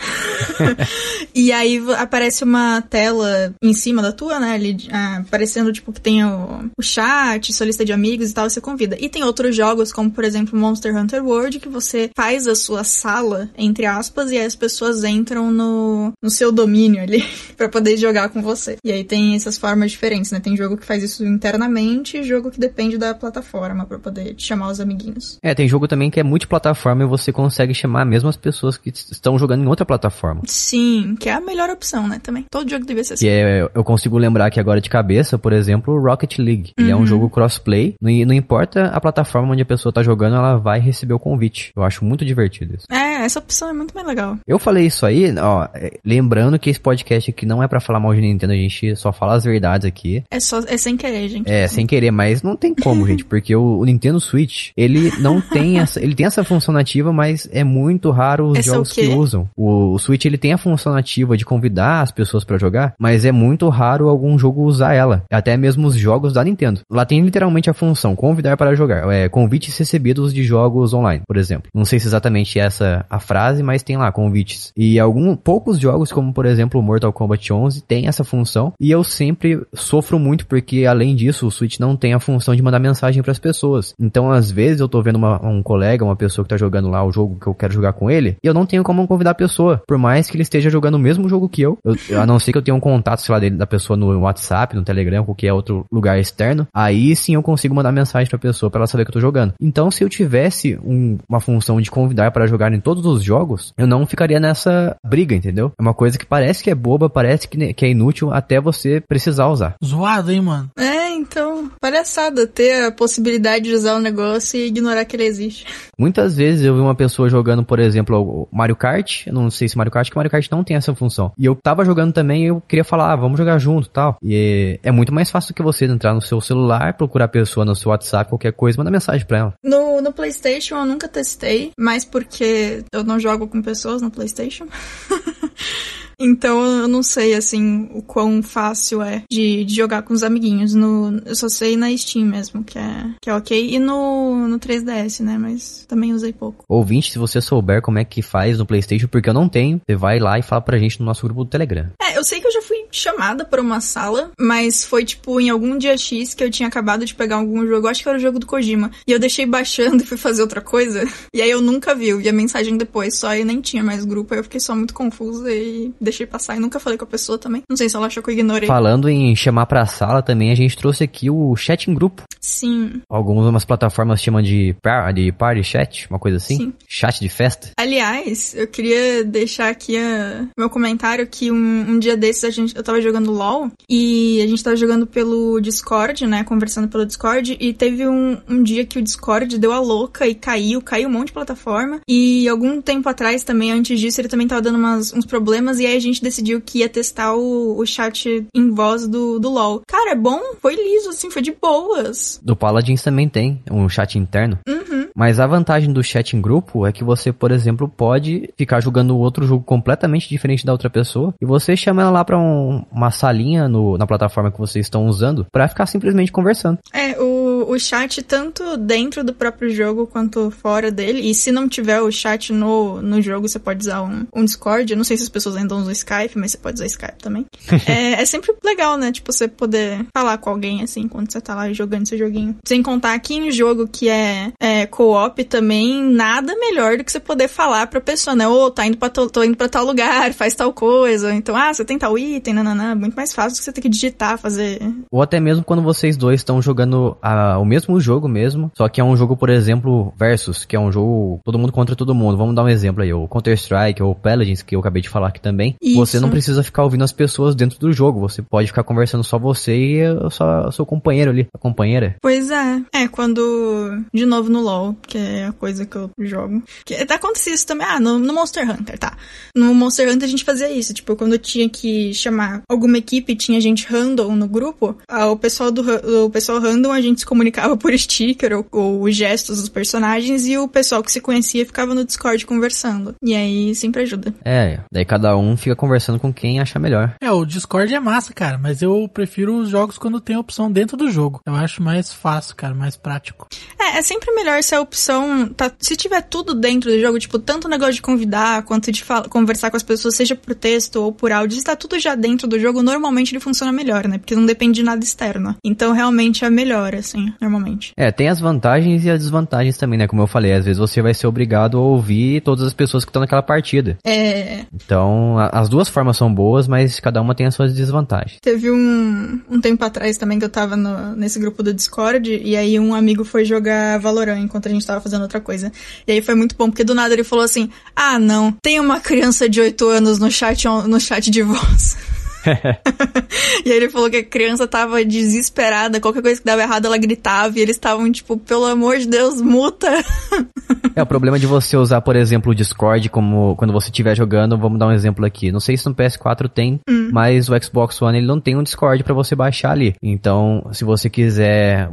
e aí aparece uma tela em cima da tua, né, ali, ah, aparecendo, tipo, que tem o, o chat, sua lista de amigos e tal, você convida. E tem outros jogos, como, por exemplo, Monster Hunter World, que você faz a sua sala, entre aspas, e aí as pessoas entram no, no seu domínio ali para poder jogar com você. E aí tem essas formas diferentes, né? Tem jogo que faz isso internamente e jogo que depende da plataforma para poder chamar os amiguinhos. É, tem jogo também que é multiplataforma e você consegue chamar mesmo as pessoas que estão jogando em outra plataforma. Sim, que é a melhor opção, né? Também. Todo jogo devia ser assim. Que é, eu consigo lembrar aqui agora de cabeça, por exemplo, Rocket League. Ele é um jogo crossplay. Não, não importa a plataforma onde a pessoa tá jogando, ela vai receber o convite. Eu acho muito divertido isso. É, essa opção é muito mais legal. Eu falei isso aí, ó, é, lembrando que esse podcast aqui não é pra falar mal de Nintendo, a gente só fala as verdades aqui. É só é sem querer, gente. É, sem querer, mas não tem como, gente, porque o, o Nintendo Switch, ele não tem essa, ele tem essa função nativa, mas é muito raro os Essa é jogos que usam. O, o Switch, ele tem a função nativa de convidar as pessoas pra jogar, mas é muito raro algum jogo usar ela. Até mesmo os jogos da Nintendo. Lá tem literalmente a função convidar para jogar. É, convites recebidos de jogos online, por exemplo. Não sei se exatamente essa a frase, mas tem lá convites. E algum poucos jogos, como por exemplo Mortal Kombat 11, tem essa função. E eu sempre sofro muito porque além disso o Switch não tem a função de mandar mensagem para as pessoas. Então às vezes eu tô vendo uma- um colega, uma pessoa que tá jogando lá o jogo que eu quero jogar com ele, e eu não tenho como convidar a pessoa, por mais que ele esteja jogando o mesmo jogo que eu. eu a não ser que eu tenha um contato, sei lá, dele, da pessoa no WhatsApp, no Telegram, qualquer outro lugar externo, aí sim eu consigo mandar mensagem pra pessoa pra ela saber que eu tô jogando. Então, se eu tivesse um- uma função de convidar para jogar em todos os jogos, eu não ficaria nessa briga, entendeu? É uma coisa que parece que é boba, parece que, que é inútil até você precisar usar. Zoado, hein, mano? É, então, palhaçada ter a possibilidade de usar o negócio e ignorar que ele existe. Muitas vezes eu vi uma pessoa jogando, por exemplo, o Mario Kart. Eu não sei se Mario Kart, que Mario Kart não tem essa função. E eu tava jogando também e eu queria falar, ah, vamos jogar junto e tal. E é muito mais fácil do que você entrar no seu celular, procurar a pessoa no seu WhatsApp, qualquer coisa, mandar mensagem pra ela. No, no PlayStation eu nunca testei, mas porque eu não jogo com pessoas no PlayStation. Então eu não sei, assim, o quão fácil é de, de jogar com os amiguinhos. No, eu só sei na Steam mesmo, que é, que é ok. E no, no 3DS, né? Mas também usei pouco. Ouvinte, se você souber como é que faz no PlayStation, porque eu não tenho, você vai lá e fala pra gente no nosso grupo do Telegram. É, eu sei que eu já fui chamada pra uma sala, mas foi tipo em algum dia X que eu tinha acabado de pegar algum jogo, acho que era o jogo do Kojima. E eu deixei baixando e fui fazer outra coisa. E aí eu nunca vi, eu vi a mensagem depois só e nem tinha mais grupo. Aí eu fiquei só muito confusa e deixei passar. E nunca falei com a pessoa também. Não sei se ela achou que eu ignorei. Falando em chamar pra sala também, a gente trouxe aqui o chat em grupo. Sim. Algumas plataformas chamam de, par- de party chat, uma coisa assim. Sim. Chat de festa. Aliás, eu queria deixar aqui a- meu comentário que um, um dia desses a gente, eu tava jogando LOL e a gente tava jogando pelo Discord, né? Conversando pelo Discord e teve um, um dia que o Discord deu a louca e caiu, caiu um monte de plataforma. E algum tempo atrás também, antes disso, ele também tava dando umas- uns problemas e aí a gente decidiu que ia testar o, o chat em voz do, do LOL. Cara, é bom, foi liso, assim, foi de boas. Do Paladins também tem um chat interno. Uhum. Mas a vantagem do chat em grupo é que você, por exemplo, pode ficar jogando outro jogo completamente diferente da outra pessoa e você chama ela lá pra um- uma salinha no- na plataforma que vocês estão usando pra ficar simplesmente conversando. É, o, o chat tanto dentro do próprio jogo quanto fora dele. E se não tiver o chat no, no jogo, você pode usar um, um Discord. Eu não sei se as pessoas ainda usam o Skype, mas você pode usar Skype também. é, é sempre legal, né? Tipo, você poder falar com alguém, assim, enquanto você tá lá jogando seu joguinho. Sem contar que em jogo que é, é co-op também, nada melhor do que você poder falar pra pessoa, né? Ô, tá indo pra, to- tô indo pra tal lugar, faz tal coisa. Então, ah, você tem tal item, nananã. Muito mais fácil do que você ter que digitar, fazer Ou até mesmo quando vocês dois estão jogando a- o mesmo jogo mesmo, só que é um jogo, por exemplo, Versus, que é um jogo todo mundo contra todo mundo. Vamos dar um exemplo aí, o Counter-Strike ou o Paladins, que eu acabei de falar aqui também. Isso. Você não precisa ficar ouvindo as pessoas dentro do jogo, você pode ficar conversando só você e o seu companheiro ali, a companheira. Pois é. É, quando. De novo no LoL, que é a coisa que eu jogo. Que acontecia isso também. Ah, no, no Monster Hunter, tá. No Monster Hunter a gente fazia isso. Tipo, quando eu tinha que chamar alguma equipe tinha gente random no grupo, ah, o pessoal do o pessoal random a gente se comunicava por sticker ou, ou gestos dos personagens e o pessoal que se conhecia ficava no Discord conversando. E aí sempre ajuda. É, daí cada um fica conversando com quem acha melhor. É, o Discord é massa, cara, mas eu prefiro os jogos quando tem a opção dentro do jogo. Eu acho mais fácil, cara, mais prático. É, é sempre melhor se a opção. Tá, se tiver tudo dentro do jogo, tipo, tanto o negócio de convidar quanto de fala- conversar com as pessoas, seja por texto ou por áudio, se tá tudo já dentro do jogo, normalmente ele funciona melhor, né? Porque não depende de nada externo. Então realmente é melhor, assim. Normalmente. É, tem as vantagens e as desvantagens também, né? Como eu falei, às vezes você vai ser obrigado a ouvir todas as pessoas que estão naquela partida. É. Então, a- as duas formas são boas, mas cada uma tem as suas desvantagens. Teve um, um tempo atrás também que eu tava no- nesse grupo do Discord, e aí um amigo foi jogar Valorant enquanto a gente tava fazendo outra coisa. E aí foi muito bom, porque do nada ele falou assim: Ah, não, tem uma criança de 8 anos no chat, no chat de voz. e aí ele falou que a criança tava desesperada, qualquer coisa que dava errado ela gritava, e eles estavam tipo, pelo amor de Deus, muta. É, o problema de você usar, por exemplo, o Discord como quando você estiver jogando, vamos dar um exemplo aqui. Não sei se no PS4 tem, mas o Xbox One ele não tem um Discord pra você baixar ali. Então, se você quiser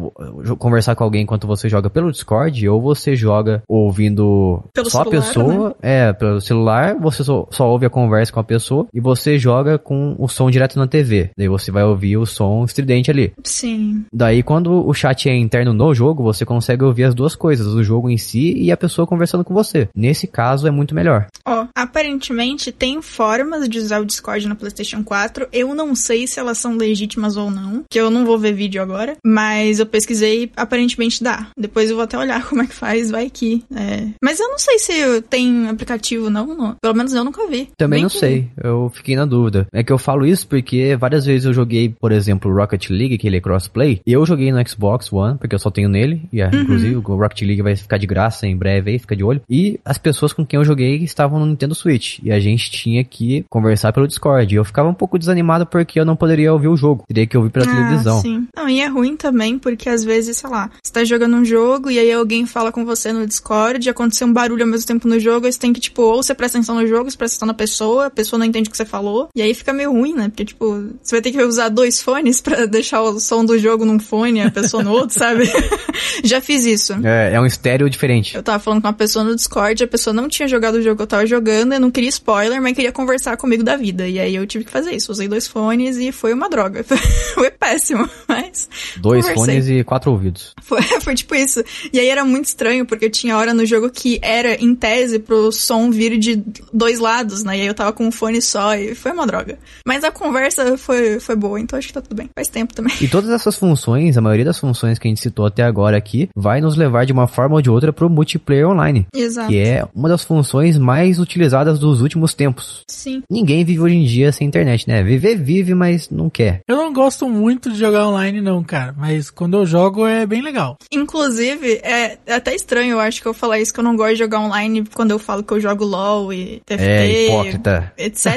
conversar com alguém enquanto você joga pelo Discord, ou você joga ouvindo Pelo só celular, a pessoa, é, pelo celular, você só, só ouve a conversa com a pessoa e você joga com o som direto na TV. Daí você vai ouvir o som estridente ali. Sim. Daí, quando o chat é interno no jogo, você consegue ouvir as duas coisas, o jogo em si e a pessoa conversando com você. Nesse caso, é muito melhor. Ó, aparentemente tem formas de usar o Discord no PlayStation 4. Eu não sei se elas são legítimas ou não, que eu não vou ver vídeo agora, mas eu pesquisei aparentemente dá. Depois eu vou até olhar como é que faz, vai que. É. Mas eu não sei se tem aplicativo, não, não. Pelo menos eu nunca vi. Também Bem não que- sei, eu fiquei na dúvida. É que eu falo isso porque várias vezes eu joguei, por exemplo, Rocket League, que ele é crossplay. Eu joguei no Xbox One, porque eu só tenho nele. E é, inclusive o Rocket League vai ficar de graça em breve aí, fica de olho. E as pessoas com quem eu joguei estavam no Nintendo Switch. E a gente tinha que conversar pelo Discord. E eu ficava um pouco desanimado porque eu não poderia ouvir o jogo. Teria que ouvir pela televisão. Ah, sim. Não, e é ruim também, porque às vezes, sei lá, você tá jogando um jogo e aí alguém fala com você no Discord, aconteceu um barulho ao mesmo tempo no jogo, aí você tem que, tipo, ou você presta atenção no jogo, você presta atenção na pessoa, a pessoa não entende o que você falou, e aí fica meio ruim, né? Porque, tipo, você vai ter que usar dois fones pra deixar o som do jogo num fone e a pessoa no outro, sabe? Já fiz isso. É, é um estéreo diferente. Eu tava falando com uma pessoa no Discord, a pessoa não tinha jogado o jogo que eu tava jogando, eu não queria spoiler, mas queria conversar comigo da vida. E aí eu tive que fazer isso. Usei dois fones e foi uma droga. foi péssimo, mas. Dois conversei. fones e quatro ouvidos. Foi, foi tipo isso. E aí era muito estranho, porque tinha hora no jogo que era, em tese, pro som vir de dois lados, né? E aí eu tava com um fone só e foi uma droga. Mas a conversa foi, foi boa, então acho que tá tudo bem. Faz tempo também. E todas essas funções, a maioria das funções que a gente citou até agora aqui, vai nos levar de uma forma ou de outra pro multiplayer online. Exato. Que é uma das funções mais utilizadas dos últimos tempos. Sim. Ninguém vive hoje em dia sem internet, né? Viver vive, mas não quer. Eu não gosto muito de jogar online, não, cara. Mas quando eu jogo é bem legal. Inclusive, é é até estranho, eu acho que eu falar isso, que eu não gosto de jogar online quando eu falo que eu jogo LOL e TFT. É hipócrita. etc.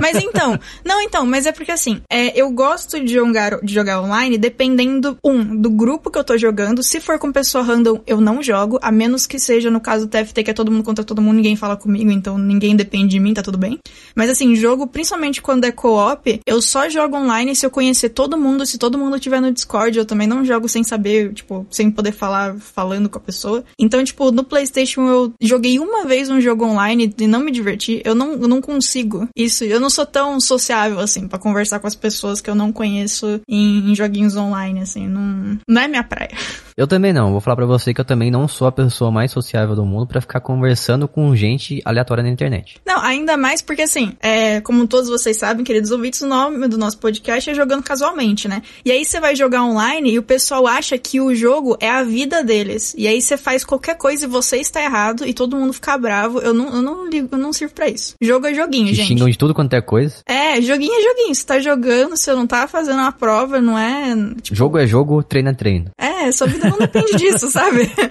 Mas então, não, então, mas é porque assim, é, eu gosto de jogar, de jogar online dependendo, um, do grupo que eu tô jogando. Se for com pessoa random, eu não jogo, a menos que seja no caso do TFT, que é todo mundo contra todo mundo, ninguém fala comigo, então ninguém depende de mim, tá tudo bem. Mas assim, jogo, principalmente quando é co-op, eu só jogo online se eu conhecer todo mundo, se todo mundo tiver no Discord, eu também não jogo sem saber, tipo, sem poder falar falando com a pessoa. Então, tipo, no PlayStation eu joguei uma vez um jogo online e não me diverti. Eu não, eu não consigo isso. Eu não sou tão sociável assim pra conversar com as pessoas que eu não conheço em, em joguinhos online, assim. Não, não é minha praia. Eu também não. Vou falar pra você que eu também não sou a pessoa mais sociável do mundo pra ficar conversando com gente aleatória na internet. Não, ainda mais porque, assim, é, como todos vocês sabem, queridos ouvintes, o nome do nosso podcast é Jogando Casualmente, né? E aí você vai jogar online e o pessoal acha que o jogo é a vida deles. E aí você faz qualquer coisa e você está errado e todo mundo fica bravo. Eu não, eu não ligo, eu não sirvo pra isso. Jogo é joguinho, Te gente. xingam de tudo quanto é coisa. É, joguinho é joguinho. Você tá jogando, você não tá fazendo uma prova, não é. Tipo, Jogo é jogo, treino é treino. é, sua vida não depende disso, sabe?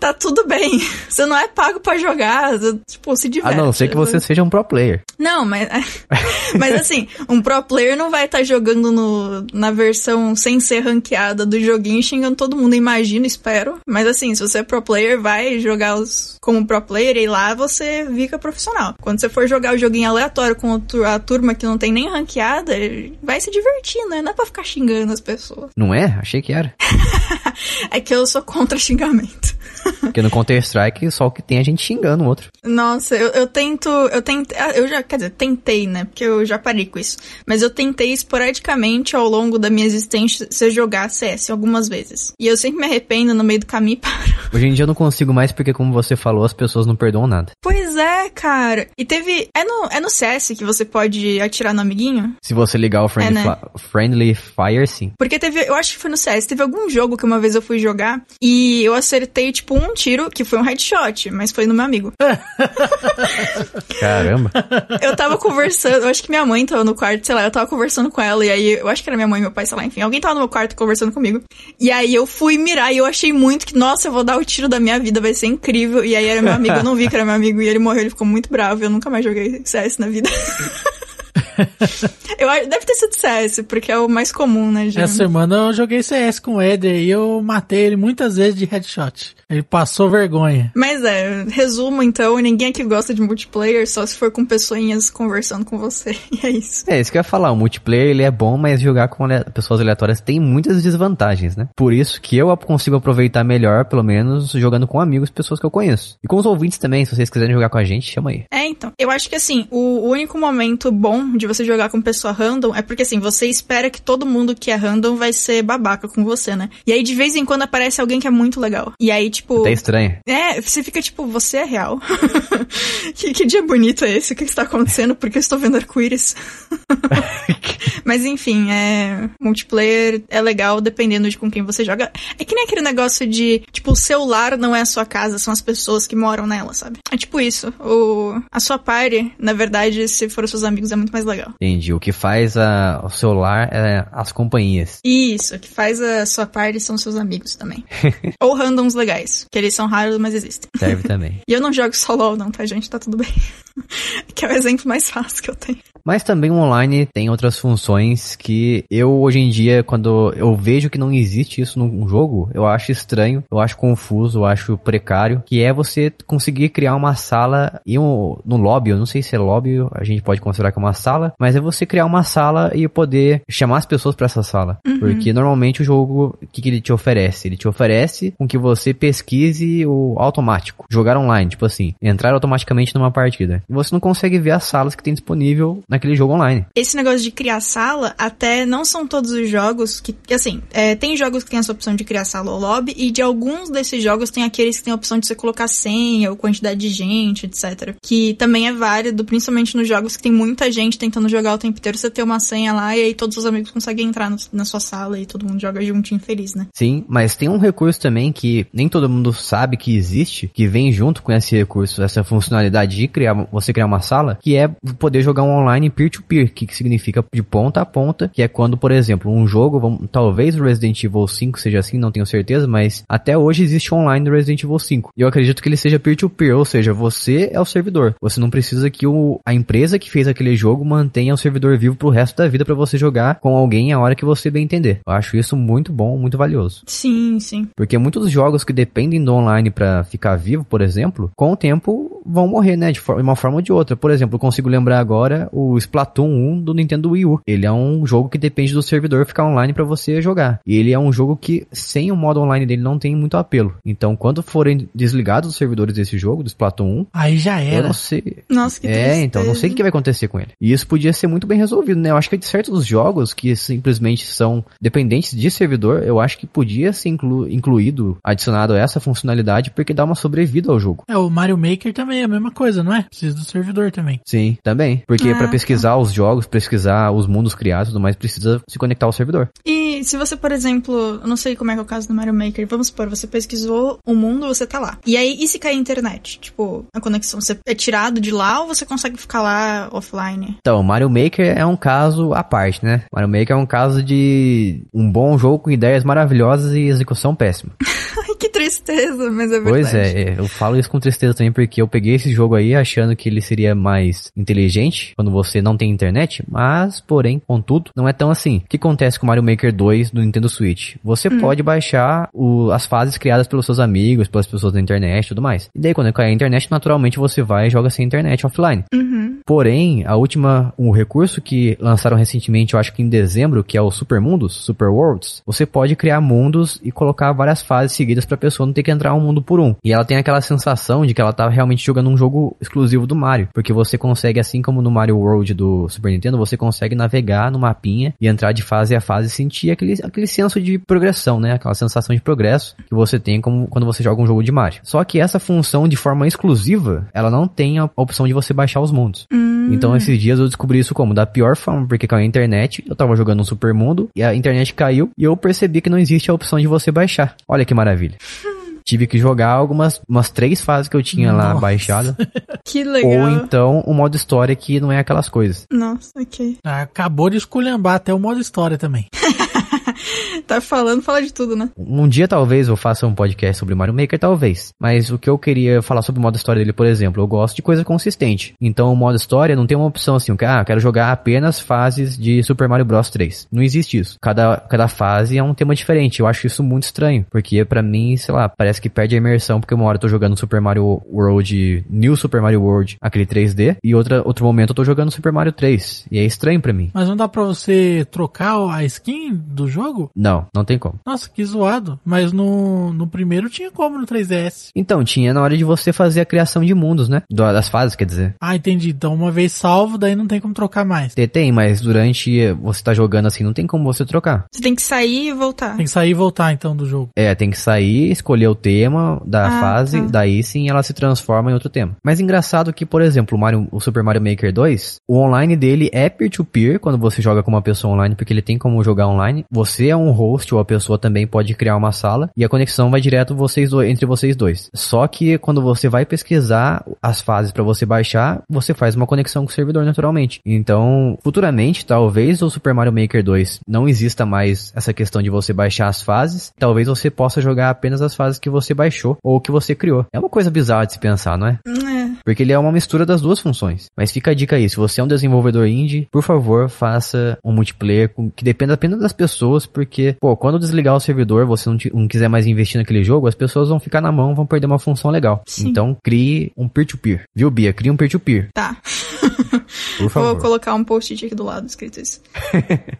Tá tudo bem. Você não é pago pra jogar. Tipo, se A diverte. não ser que você seja um pro player. Não, mas. mas assim, um pro player não vai estar jogando no, na versão sem ser ranqueada do joguinho xingando todo mundo, imagino, espero. Mas assim, se você é pro player, vai jogar os, como pro player e lá você fica profissional. Quando você for jogar o joguinho aleatório com a tu- a turma que não tem nem ranqueada, vai se divertir, né? Não é pra ficar xingando as pessoas. Não é? Achei que era. É que eu sou contra xingamento. Porque no Counter-Strike, só o que tem é a gente xingando o outro. Nossa, eu, eu tento. Eu tentei. Eu já, quer dizer, tentei, né? Porque eu já parei com isso. Mas eu tentei esporadicamente ao longo da minha existência jogar CS algumas vezes. E eu sempre me arrependo no meio do caminho e paro. Hoje em dia eu não consigo mais porque, como você falou, as pessoas não perdoam nada. Pois é, cara. E teve. É no, é no CS que você pode atirar no amiguinho? Se você ligar o Friendly, É, né? Friendly Fire, sim. Porque teve, eu acho que foi no CS, teve algum jogo que uma vez eu fui jogar e eu acertei, tipo, um tiro, que foi um headshot, mas foi no meu amigo. Caramba. Eu tava conversando, eu acho que minha mãe tava no quarto, sei lá, eu tava conversando com ela, e aí, eu acho que era minha mãe e meu pai, sei lá, enfim, alguém tava no meu quarto conversando comigo. E aí eu fui mirar e eu achei muito que, nossa, eu vou dar o tiro da minha vida, vai ser incrível. E aí era meu amigo, eu não vi que era meu amigo, e ele morreu, ele ficou muito bravo, eu nunca mais joguei CS na vida. eu acho, deve ter sido CS, porque é o mais comum, né, gente? Essa semana eu joguei CS com o Eder e eu matei ele muitas vezes de headshot. Ele passou vergonha. Mas é, resumo então, ninguém aqui gosta de multiplayer, só se for com pessoinhas conversando com você. E é isso. É, isso que eu ia falar. O multiplayer, ele é bom, mas jogar com ale- pessoas aleatórias tem muitas desvantagens, né? Por isso que eu consigo aproveitar melhor, pelo menos, jogando com amigos, pessoas que eu conheço. E com os ouvintes também, se vocês quiserem jogar com a gente, chama aí. É, então. Eu acho que assim, o único momento bom de você jogar com pessoa random é porque assim, você espera que todo mundo que é random vai ser babaca com você, né? E aí de vez em quando aparece alguém que é muito legal. E aí, tipo. Até estranho. É, você fica tipo, você é real. que, que dia bonito é esse? O que está acontecendo? Porque eu estou vendo arco-íris. Mas enfim, é. Multiplayer é legal dependendo de com quem você joga. É que nem aquele negócio de, tipo, o celular não é a sua casa, são as pessoas que moram nela, sabe? É tipo isso. O, a sua party, na verdade, se for os seus amigos, é muito mais legal. Entendi. O que faz a, o celular é as companhias. Isso, o que faz a sua party são seus amigos também. Ou randoms legais, que eles são raros, mas existem. Serve também. E eu não jogo só LOL, não, tá, gente? Tá tudo bem. que é o exemplo mais fácil que eu tenho. Mas também o online tem outras funções que eu, hoje em dia, quando eu vejo que não existe isso num jogo, eu acho estranho, eu acho confuso, eu acho precário, que é você conseguir criar uma sala e um, no lobby, eu não sei se é lobby, a gente pode considerar que é uma sala, mas é você criar uma sala e poder chamar as pessoas pra essa sala. Porque normalmente o jogo, o que, que ele te oferece? Ele te oferece com que você pesquise o automático, jogar online, tipo assim, entrar automaticamente numa partida. E você não consegue ver as salas que tem disponível naquele jogo online. Esse negócio de criar sala, até não são todos os jogos que. que, assim, é, tem jogos que tem essa opção de criar sala ou lobby, e de alguns desses jogos tem aqueles que tem a opção de você colocar senha ou quantidade de gente, etc. Que também é válido, principalmente nos jogos que tem muita gente tentando jogar o tempo inteiro, você ter uma senha lá e aí todos os amigos conseguem entrar no- na sua sala e todo mundo joga juntinho feliz, né? Sim, mas tem um recurso também que nem todo mundo sabe que existe, que vem junto com esse recurso, essa funcionalidade de criar, você criar uma sala, que é poder jogar um online peer-to-peer, que, que significa de ponta a ponta, que é quando, por exemplo, um jogo, vamos- talvez o Resident Evil 5 seja assim, não tenho certeza, mas até hoje existe online do Resident Evil 5. E eu acredito que ele seja peer-to-peer, ou seja, você é o servidor. Você não precisa que o, a empresa que fez aquele jogo mantenha o servidor vivo pro resto da vida pra você jogar com alguém a hora que você bem entender. Eu acho isso muito bom, muito valioso. Sim, sim. Porque muitos jogos que dependem do online pra ficar vivo, por exemplo, com o tempo vão morrer, né? De for- uma forma ou de outra. Por exemplo, eu consigo lembrar agora o Splatoon 1 do Nintendo Wii U. Ele é um jogo que depende do servidor ficar online pra você jogar. E ele é um jogo que, sem o modo online dele, não tem muito apelo. Então, quando forem desligados os servidores desse jogo, do Splatoon 1, Aí já eu era. não sei. Nossa, que É, tristeza. então não sei o que vai acontecer com ele. E isso podia ser muito bem resolvido, né? Eu acho que de certos jogos que simplesmente são dependentes de servidor, eu acho que podia ser inclu- incluído, adicionado essa funcionalidade, porque dá uma sobrevida ao jogo. É, o Mario Maker também é a mesma coisa, não é? Precisa do servidor também. Sim, também. Porque Ah, pra pesquisar os jogos, pesquisar os mundos criados e tudo mais, precisa se conectar ao servidor. E se você, por exemplo, eu não sei como é que é o caso do Mario Maker, vamos supor, você pesquisou o mundo, você tá lá. E aí, e se cair a internet? Tipo, a conexão, você é tirado de lá ou você consegue ficar lá offline? Então, Mario Maker é um caso à parte, né? Mario Maker é um caso de um bom jogo com ideias maravilhosas e execução péssima. Tristeza, mas é verdade. Pois é, eu falo isso com tristeza também porque eu peguei esse jogo aí achando que ele seria mais inteligente quando você não tem internet, mas, porém, contudo, não é tão assim. O que acontece com o Mario Maker 2 do Nintendo Switch? Você pode baixar o- as fases criadas pelos seus amigos, pelas pessoas da internet e tudo mais. E daí, quando cair a internet, naturalmente você vai e joga sem internet offline. Uhum. Porém, a última, o recurso que lançaram recentemente, eu acho que em dezembro, que é o Super Mundos, Super Worlds, você pode criar mundos e colocar várias fases seguidas pra pessoa não ter que entrar um mundo por um. E ela tem aquela sensação de que ela tá realmente jogando um jogo exclusivo do Mario, porque você consegue, assim como no Mario World do Super Nintendo, você consegue navegar no mapinha e entrar de fase a fase e sentir aquele, aquele senso de progressão, né? Aquela sensação de progresso que você tem como quando você joga um jogo de Mario. Só que essa função de forma exclusiva, ela não tem a opção de você baixar os mundos. Hum. Então esses dias eu descobri isso como? Da pior forma, porque caiu a internet, eu tava jogando um Super Mundo e a internet caiu e eu percebi que não existe a opção de você baixar. Olha que maravilha. Tive que jogar algumas umas três fases que eu tinha lá Nossa. baixada. Que legal. Ou então o modo história que não é aquelas coisas. Nossa, ok. Ah, Acabou de esculhambar até o modo história também. Tá falando, fala de tudo, né? Um dia talvez eu faça um podcast sobre Mario Maker, talvez. Mas o que eu queria falar sobre o modo história dele, por exemplo, eu gosto de coisa consistente. Então o modo história não tem uma opção assim, que, ah, quero jogar apenas fases de Super Mario Bros 3. Não existe isso. Cada, cada fase é um tema diferente. Eu acho isso muito estranho. Porque pra mim, sei lá, parece que perde a imersão, porque uma hora eu tô jogando Super Mario World, New Super Mario World, aquele 3D, e outra, outro momento eu tô jogando Super Mario 3. E é estranho pra mim. Mas não dá pra você trocar a skin do jogo? Não, não tem como. Nossa, que zoado. Mas no, no primeiro tinha como no 3DS. Então, tinha na hora de você fazer a criação de mundos, né? Do- Das fases, quer dizer. Ah, entendi. Então uma vez salvo, daí não tem como trocar mais. Tem- mas durante você tá jogando assim, não tem como você trocar. Você tem que sair e voltar. Tem que sair e voltar então do jogo. É, tem que sair, escolher o tema da Ah, fase, tá. daí sim ela se transforma em outro tema. Mas engraçado que, por exemplo, o, Mario, o Super Mario Maker 2, o online dele é peer-to-peer quando você joga com uma pessoa online, porque ele tem como jogar online. Você é um host ou a pessoa também pode criar uma sala e a conexão vai direto vocês dois, entre vocês dois. Só que quando você vai pesquisar as fases pra você baixar, você faz uma conexão com o servidor naturalmente. Então, futuramente, talvez o Super Mario Maker 2 não exista mais essa questão de você baixar as fases. Talvez você possa jogar apenas as fases que você baixou ou que você criou. É uma coisa bizarra de se pensar, não é? Porque ele é uma mistura das duas funções. Mas fica a dica aí, se você é um desenvolvedor indie, por favor, faça um multiplayer que dependa apenas das pessoas, porque, pô, quando desligar o servidor, você não, não quiser mais investir naquele jogo, as pessoas vão ficar na mão, vão perder uma função legal. Sim. Então, crie um peer-to-peer. Viu, Bia? Crie um peer-to-peer, Tá. por favor. Vou colocar um post-it aqui do lado escrito isso.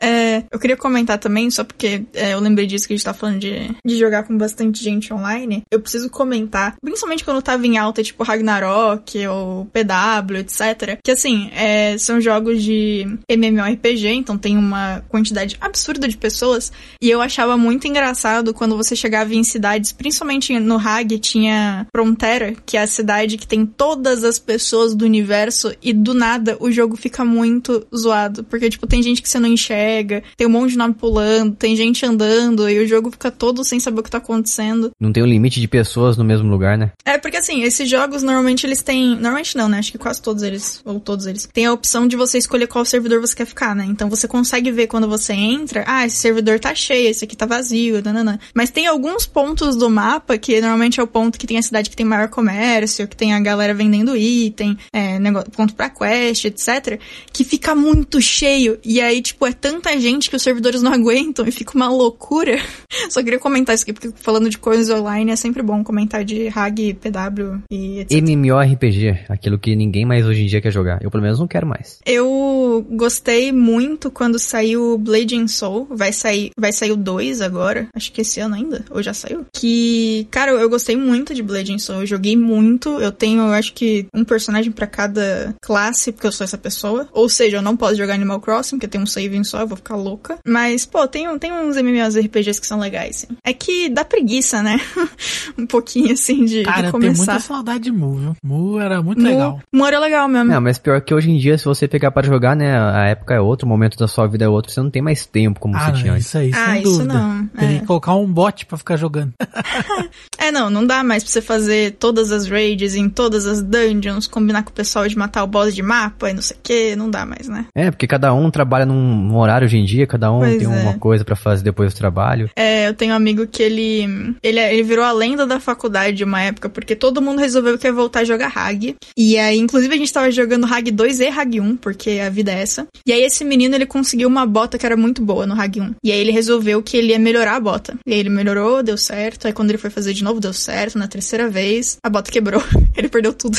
É, eu queria comentar também, só porque é, eu lembrei disso que a gente tá falando de, de jogar com bastante gente online. Eu preciso comentar, principalmente quando tava em alta, tipo Ragnarok ou PW, etc. Que assim, é, são jogos de MMORPG, então tem uma quantidade absurda de pessoas. E eu achava muito engraçado quando você chegava em cidades, principalmente no Hag, tinha Frontera, que é a cidade que tem todas as pessoas do universo, e do nada o jogo fica muito zoado. Porque, tipo, tem gente que você não enxerga, tem um monte de nome pulando, tem gente andando, e o jogo fica todo sem saber o que tá acontecendo. Não tem um limite de pessoas no mesmo lugar, né? É, porque assim, esses jogos normalmente eles têm. Normalmente não, né? Acho que quase todos eles, ou todos eles, tem a opção de você escolher qual servidor você quer ficar, né? Então você consegue ver quando você entra, ah, esse servidor tá cheio, esse aqui tá vazio, nananã. Mas tem alguns pontos do mapa, que normalmente é o ponto que tem a cidade que tem maior comércio, que tem a galera vendendo item, é, negócio, ponto pra quest, etc., que fica muito cheio. E aí, tipo, é tanta gente que os servidores não aguentam e fica uma loucura. Só queria comentar isso aqui, porque falando de coisas online é sempre bom comentar de RAG, PW e etc. MMORPG, aquilo que ninguém mais hoje em dia quer jogar. Eu pelo menos não quero mais. Eu gostei muito quando saiu Blade and Soul. Vai sair, vai sair o 2 agora. Acho que esse ano ainda. Ou já saiu? Que, cara, eu gostei muito de Blade and Soul. Eu joguei muito. Eu tenho, eu acho que, um personagem pra cada classe, porque eu sou essa pessoa. Ou seja, eu não posso jogar Animal Crossing, porque tem um saving só, eu vou ficar louca. Mas, pô, tem, um- tem uns MMORPGs que são legais, sim. É que dá preguiça, né? um pouquinho, assim, de, Cara, de eu tenho começar. muita saudade de Mu, viu? Mu era muito Mu- legal. Mu era legal mesmo. Não, mas pior que hoje em dia, se você pegar para jogar, né, a época é outra, o momento da sua vida é outro, você não tem mais tempo como Ah, você tinha antes. isso aí, Ah, sem isso dúvida. não, Teria é. que colocar um bot pra ficar jogando. É, não, não dá mais pra você fazer todas as raids em todas as dungeons, combinar com o pessoal de matar o boss de mapa e não sei o que, não dá mais, né? É, porque cada um trabalha num, horário hoje em dia, cada um Pois tem é. uma coisa pra fazer depois do trabalho. É, eu tenho um amigo que ele, ele. Ele virou a lenda da faculdade uma época, porque todo mundo resolveu que ia voltar a jogar Hag. E aí, inclusive, a gente tava jogando Hag 2 e Hag 1, porque a vida é essa. E aí, esse menino, ele conseguiu uma bota que era muito boa no Hag 1. E aí, ele resolveu que ele ia melhorar a bota. E aí, ele melhorou, deu certo. Aí, quando ele foi fazer de novo, deu certo. Na terceira vez, a bota quebrou. ele perdeu tudo.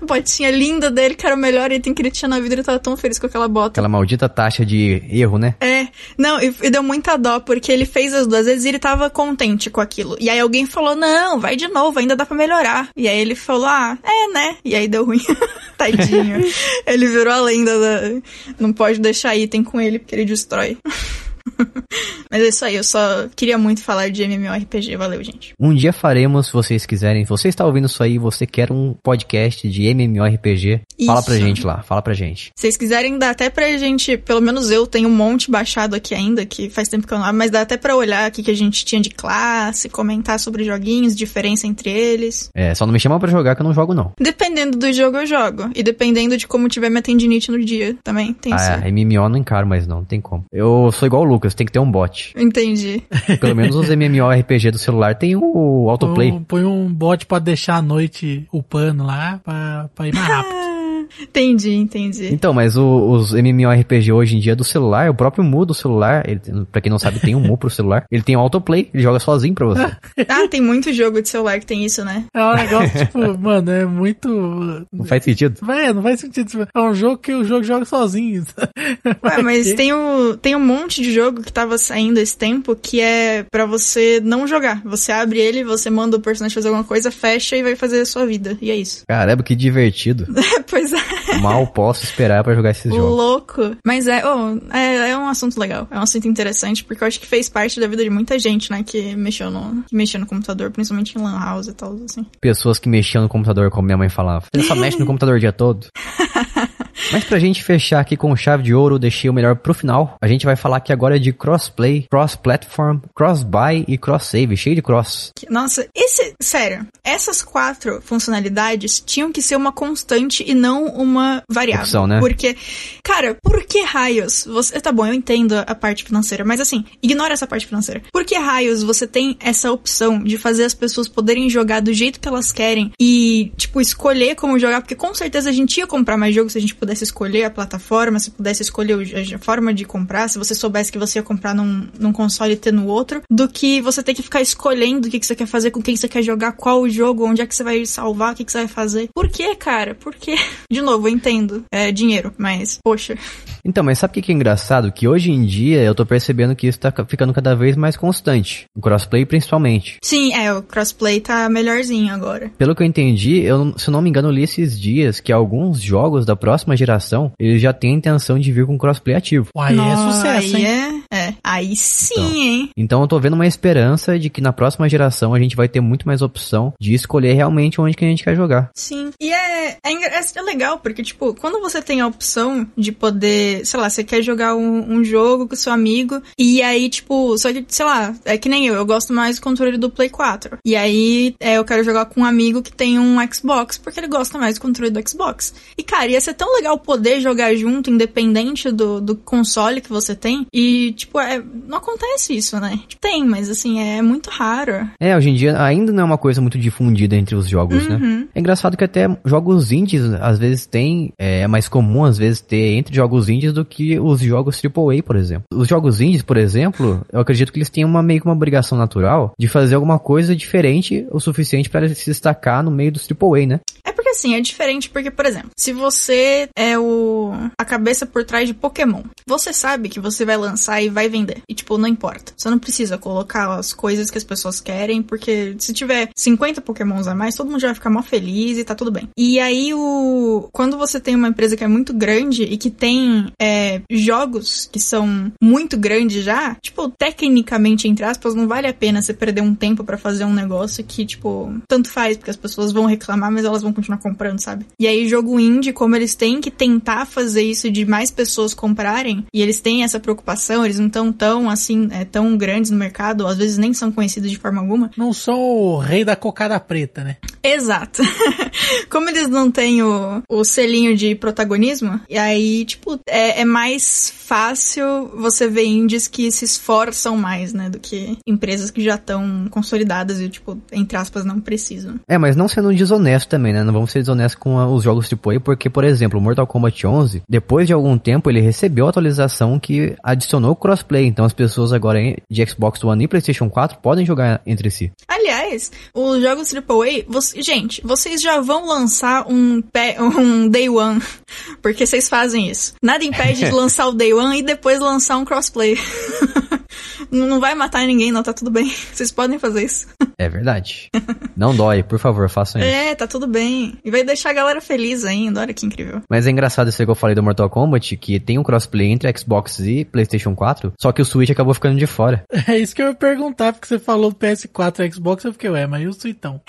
a botinha linda dele, que era o melhor item que ele tinha na vida, ele tava tão feliz com aquela bota. Aquela maldita taxa de erro, né? É, não, e, e deu muita dó, porque ele fez as duas vezes e ele tava contente com aquilo. E aí alguém falou, não, vai de novo, ainda dá pra melhorar. E aí ele falou, ah, é, né? E aí deu ruim. Tadinho. ele virou a lenda da... Não pode deixar item com ele, porque ele destrói. Mas é isso aí, eu só queria muito falar de MMORPG. Valeu, gente. Um dia faremos, se vocês quiserem. Se você está ouvindo isso aí, você quer um podcast de MMORPG, fala pra Isso. gente lá, fala pra gente. Se vocês quiserem, dá até pra gente, pelo menos eu tenho um monte baixado aqui ainda, que faz tempo que eu não abro, mas dá até pra olhar o que a gente tinha de classe, comentar sobre joguinhos, diferença entre eles. É, só não me chama pra jogar que eu não jogo não. Dependendo do jogo, eu jogo. E dependendo de como tiver minha tendinite no dia também. Tem isso. Ah, é, MMO não encaro mais não, não tem como. Eu sou igual o Lucas, tem que ter um bot. Entendi. Pelo menos os MMORPG do celular tem o autoplay. Põe, põe um bot pra deixar a noite upando lá, pra, pra ir mais rápido. Entendi, entendi. Então, mas o- os MMORPG hoje em dia do celular, o próprio Mu do celular, ele, pra quem não sabe, tem um Mu pro celular, ele tem um autoplay, ele joga sozinho pra você. Ah, tem muito jogo de celular que tem isso, né? É um negócio, tipo, mano, é muito. Não faz sentido. Véi, não faz sentido. É um jogo que o jogo joga sozinho. Ué, mas tem, o, tem um monte de jogo que tava saindo esse tempo que é pra você não jogar. Você abre ele, você manda o personagem fazer alguma coisa, fecha e vai fazer a sua vida. E é isso. Caramba, que divertido. pois é. Mal posso esperar pra jogar esses jogos. Louco. Mas é, oh, é, é um assunto legal. É um assunto interessante, porque eu acho que fez parte da vida de muita gente, né? Que mexeu no, que mexeu no computador, principalmente em Lan House e tal, assim. Pessoas que mexiam no computador, como minha mãe falava. Você só mexe no computador o dia todo. Mas pra gente fechar aqui com chave de ouro, deixei o melhor pro final. A gente vai falar aqui agora de crossplay, cross-platform, cross-buy e cross-save, cheio de cross. Nossa, esse. Sério, essas quatro funcionalidades tinham que ser uma constante e não uma variável. Opção, né? Porque, cara, por que raios você. Tá bom, eu entendo a parte financeira, mas assim, ignora essa parte financeira. Por que raios você tem essa opção de fazer as pessoas poderem jogar do jeito que elas querem e, tipo, escolher como jogar? Porque com certeza a gente ia comprar mais jogos se a gente pudesse escolher a plataforma, se pudesse escolher a forma de comprar, se você soubesse que você ia comprar num, num console e ter no outro, do que você ter que ficar escolhendo o que, que você quer fazer, com quem você quer jogar, qual o jogo, onde é que você vai salvar, o que, que você vai fazer. Por que, cara? Por quê? De novo, eu entendo. É dinheiro, mas, poxa. Então, mas sabe o que que é engraçado? Que hoje em dia eu tô percebendo que isso tá ca- ficando cada vez mais constante. O crossplay principalmente. Sim, é, o crossplay tá melhorzinho agora. Pelo que eu entendi, eu, se eu não me engano, li esses dias que alguns jogos da próxima geração, eles já têm a intenção de vir com crossplay ativo. Uai, é sucesso, aí hein? É, é. Aí sim, Então. hein? Então eu tô vendo uma esperança de que na próxima geração a gente vai ter muito mais opção de escolher realmente onde que a gente quer jogar. Sim. E é, é, engra- é legal, porque, tipo, quando você tem a opção de poder, sei lá, você quer jogar um, um jogo com seu amigo, e aí, tipo, só que, sei lá, é que nem eu, eu gosto mais do controle do Play 4. E aí, é, eu quero jogar com um amigo que tem um Xbox, porque ele gosta mais do controle do Xbox. E, cara, ia ser tão legal poder jogar junto, independente do, do console que você tem. E, tipo, é, não acontece isso, né? Tipo, tem, mas, assim, é muito raro. É, hoje em dia ainda não é uma coisa muito difundida entre os jogos, né? É engraçado que até jogos indies às vezes tem, é mais comum às vezes ter entre jogos indies do que os jogos AAA, por exemplo. Os jogos indies, por exemplo, eu acredito que eles têm uma meio que uma obrigação natural de fazer alguma coisa diferente o suficiente para se destacar no meio dos AAA, né? Porque assim, é diferente porque, por exemplo, se você é o a cabeça por trás de Pokémon, você sabe que você vai lançar e vai vender. E tipo, não importa. Você não precisa colocar as coisas que as pessoas querem, porque se tiver 50 Pokémons a mais, todo mundo já vai ficar mó feliz e tá tudo bem. E aí o quando você tem uma empresa que é muito grande e que tem é, jogos que são muito grandes já, tipo, tecnicamente entre aspas, não vale a pena você perder um tempo pra fazer um negócio que, tipo, tanto faz, porque as pessoas vão reclamar, mas elas vão continuar continuar comprando, sabe? E aí, jogo indie, como eles têm que tentar fazer isso de mais pessoas comprarem, e eles têm essa preocupação, eles não estão tão, assim, é, tão grandes no mercado, às vezes nem são conhecidos de forma alguma. Não são o rei da cocada preta, né? Exato. como eles não têm o, o selinho de protagonismo, e aí, tipo, é, é mais fácil você ver indies que se esforçam mais, né, do que empresas que já estão consolidadas e, tipo, entre aspas, não precisam. É, mas não sendo desonesto também, né? Não vamos ser desonestos com a, os jogos AAA, porque, por exemplo, o Mortal Kombat 11, depois de algum tempo, ele recebeu a atualização que adicionou crossplay. Então as pessoas agora de Xbox One e PlayStation 4 podem jogar entre si. Aliás, os jogos AAA, você, gente, vocês já vão lançar um, um Day One, porque vocês fazem isso. Nada impede de lançar o Day One e depois lançar um crossplay. não vai matar ninguém, não, tá tudo bem. Vocês podem fazer isso. É verdade. Não dói, por favor, façam isso. É, tá tudo bem. E vai deixar a galera feliz ainda, olha que incrível. Mas é engraçado isso que eu falei do Mortal Kombat, que tem um crossplay entre Xbox e PlayStation 4, só que o Switch acabou ficando de fora. É isso que eu ia perguntar, porque você falou do PS4 e Xbox, eu fiquei, ué, mas e o Switchão?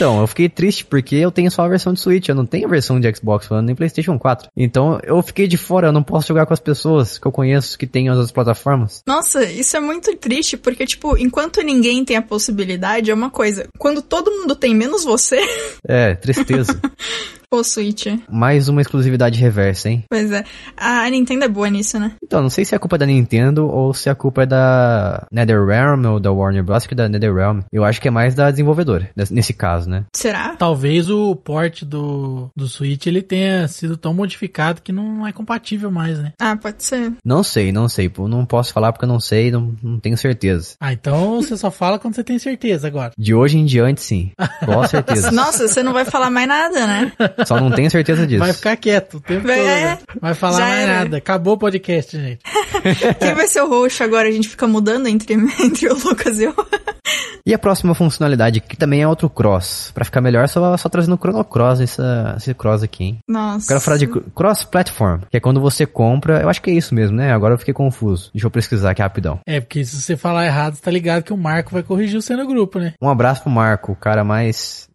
Então, eu fiquei triste porque eu tenho só a versão de Switch, eu não tenho a versão de Xbox One nem PlayStation 4. Então, eu fiquei de fora, eu não posso jogar com as pessoas que eu conheço que têm as outras plataformas. Nossa, isso é muito triste, porque, tipo, enquanto ninguém tem a possibilidade, é uma coisa. Quando todo mundo tem, menos você. É, tristeza. Pô, Switch. Mais uma exclusividade reversa, hein? Pois é. A Nintendo é boa nisso, né? Então, não sei se a culpa é da Nintendo ou se a culpa é da NetherRealm ou da Warner Bros. que da NetherRealm. Eu acho que é mais da desenvolvedora, nesse caso, né? Será? Talvez o port do, do Switch ele tenha sido tão modificado que não é compatível mais, né? Ah, pode ser. Não sei, não sei. Não posso falar porque eu não sei, não, não tenho certeza. Ah, então você só fala quando você tem certeza agora. De hoje em diante, sim. Com certeza. Nossa, você não vai falar mais nada, né? Só não tenho certeza disso. Vai ficar quieto o tempo é, todo. Né? Vai falar mais era. nada. Acabou o podcast, gente. Quem vai ser o roxo agora? A gente fica mudando entre, entre o Lucas e eu. E a próxima funcionalidade, que também é outro cross. Pra ficar melhor, só, só trazendo o Chrono Cross, essa, esse cross aqui, hein? Nossa. Quero falar de cross platform, que é quando você compra. Eu acho que é isso mesmo, né? Agora eu fiquei confuso. Deixa eu pesquisar aqui rapidão. É, porque se você falar errado, você tá ligado que o Marco vai corrigir você no grupo, né? Um abraço pro Marco, o cara mais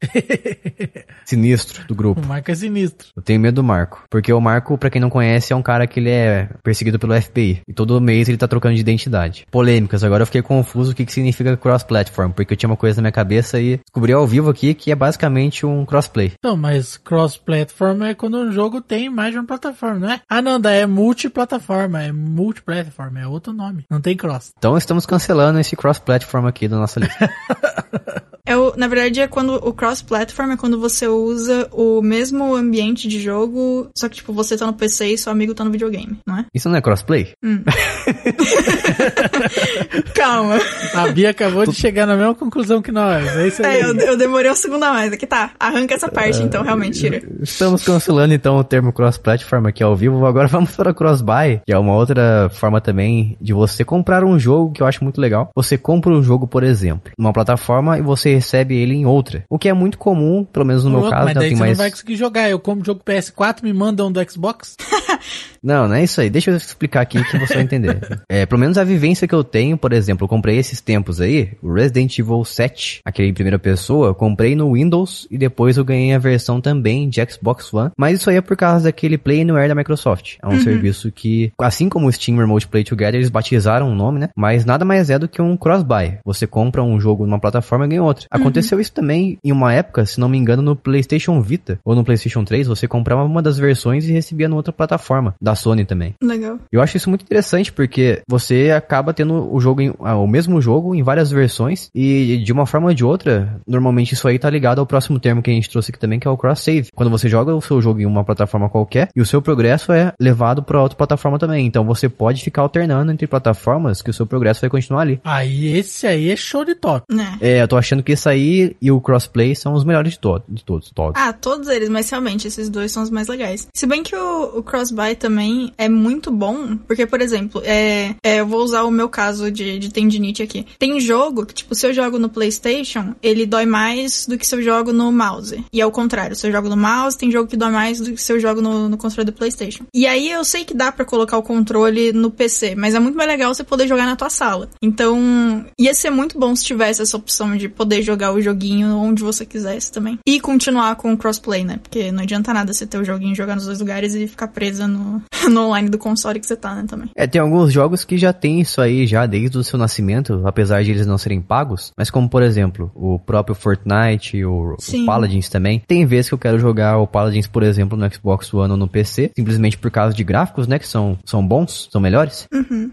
sinistro do grupo. O Marco é sinistro. Eu tenho medo do Marco. Porque o Marco, pra quem não conhece, é um cara que ele é perseguido pelo FBI. E todo mês ele tá trocando de identidade. Polêmicas, agora eu fiquei confuso o que, que significa cross-platform. Porque eu tinha uma coisa na minha cabeça e descobri ao vivo aqui que é basicamente um crossplay. Não, mas cross-platform é quando um jogo tem mais de uma plataforma, não é? Ah, não, daí é multiplataforma, é multiplataforma, é outro nome. Não tem cross. Então estamos cancelando esse cross-platform aqui da nossa lista. É o, na verdade, é quando o cross-platform é quando você usa o mesmo ambiente de jogo, só que, tipo, você tá no PC e seu amigo tá no videogame, não é? Isso não é crossplay? Hum. Calma. A Bia acabou de chegar na mesma conclusão que nós. É isso aí. É, eu, eu demorei um segundo a mais. Aqui tá. Arranca essa parte, então, realmente, tira. Estamos cancelando, então, o termo cross-platform aqui ao vivo. Agora vamos para cross-buy, que é uma outra forma também de você comprar um jogo que eu acho muito legal. Você compra um jogo, por exemplo, numa plataforma e você recebe ele em outra. O que é muito comum, pelo menos no meu caso. Mas daí você mais... não vai conseguir jogar. Eu como jogo PS4, me mandam do Xbox. não, não é isso aí. Deixa eu explicar aqui que você vai entender. é, pelo menos a vivência que eu tenho, por exemplo, eu comprei esses tempos aí, o Resident Evil 7, aquele em primeira pessoa, eu comprei no Windows e depois eu ganhei a versão também de Xbox One. Mas isso aí é por causa daquele Play Anywhere da Microsoft. É um uhum. serviço que, assim como o Steam Remote Play Together, eles batizaram o nome, né? Mas nada mais é do que um cross-buy. Você compra um jogo numa plataforma e ganha outra. Uhum. Aconteceu isso também em uma época, se não me engano, no PlayStation Vita ou no PlayStation 3, você comprava uma das versões e recebia na outra plataforma, da Sony também. Legal. Eu acho isso muito interessante porque você acaba tendo o jogo, em, ah, o mesmo jogo em várias versões e de uma forma ou de outra, normalmente isso aí tá ligado ao próximo termo que a gente trouxe aqui também, que é o cross-save. Quando você joga o seu jogo em uma plataforma qualquer e o seu progresso é levado para outra plataforma também. Então você pode ficar alternando entre plataformas que o seu progresso vai continuar ali. Aí esse aí é show de top. É, é eu tô achando que esse aí e o crossplay são os melhores de, to de todos, todos. Ah, todos eles, mas realmente esses dois são os mais legais. Se bem que o, o cross-buy também é muito bom, porque, por exemplo, é, é, eu vou usar o meu caso de, de tendinite aqui. Tem jogo que, tipo, se eu jogo no PlayStation, ele dói mais do que se eu jogo no mouse. E é o contrário, se eu jogo no mouse, tem jogo que dói mais do que se eu jogo no, no controle do PlayStation. E aí eu sei que dá para colocar o controle no PC, mas é muito mais legal você poder jogar na tua sala. Então, ia ser muito bom se tivesse essa opção de poder jogar o joguinho onde você quisesse também. E continuar com o crossplay, né? Porque não adianta nada você ter o joguinho e jogar nos dois lugares e ficar presa no, no online do console que você tá, né, também. É, tem alguns jogos que já tem isso aí já desde o seu nascimento, apesar de eles não serem pagos. Mas como, por exemplo, o próprio Fortnite, o, o. Paladins também. Tem vezes que eu quero jogar o Paladins, por exemplo, no Xbox One ou no PC, simplesmente por causa de gráficos, né, que são, são bons, são melhores.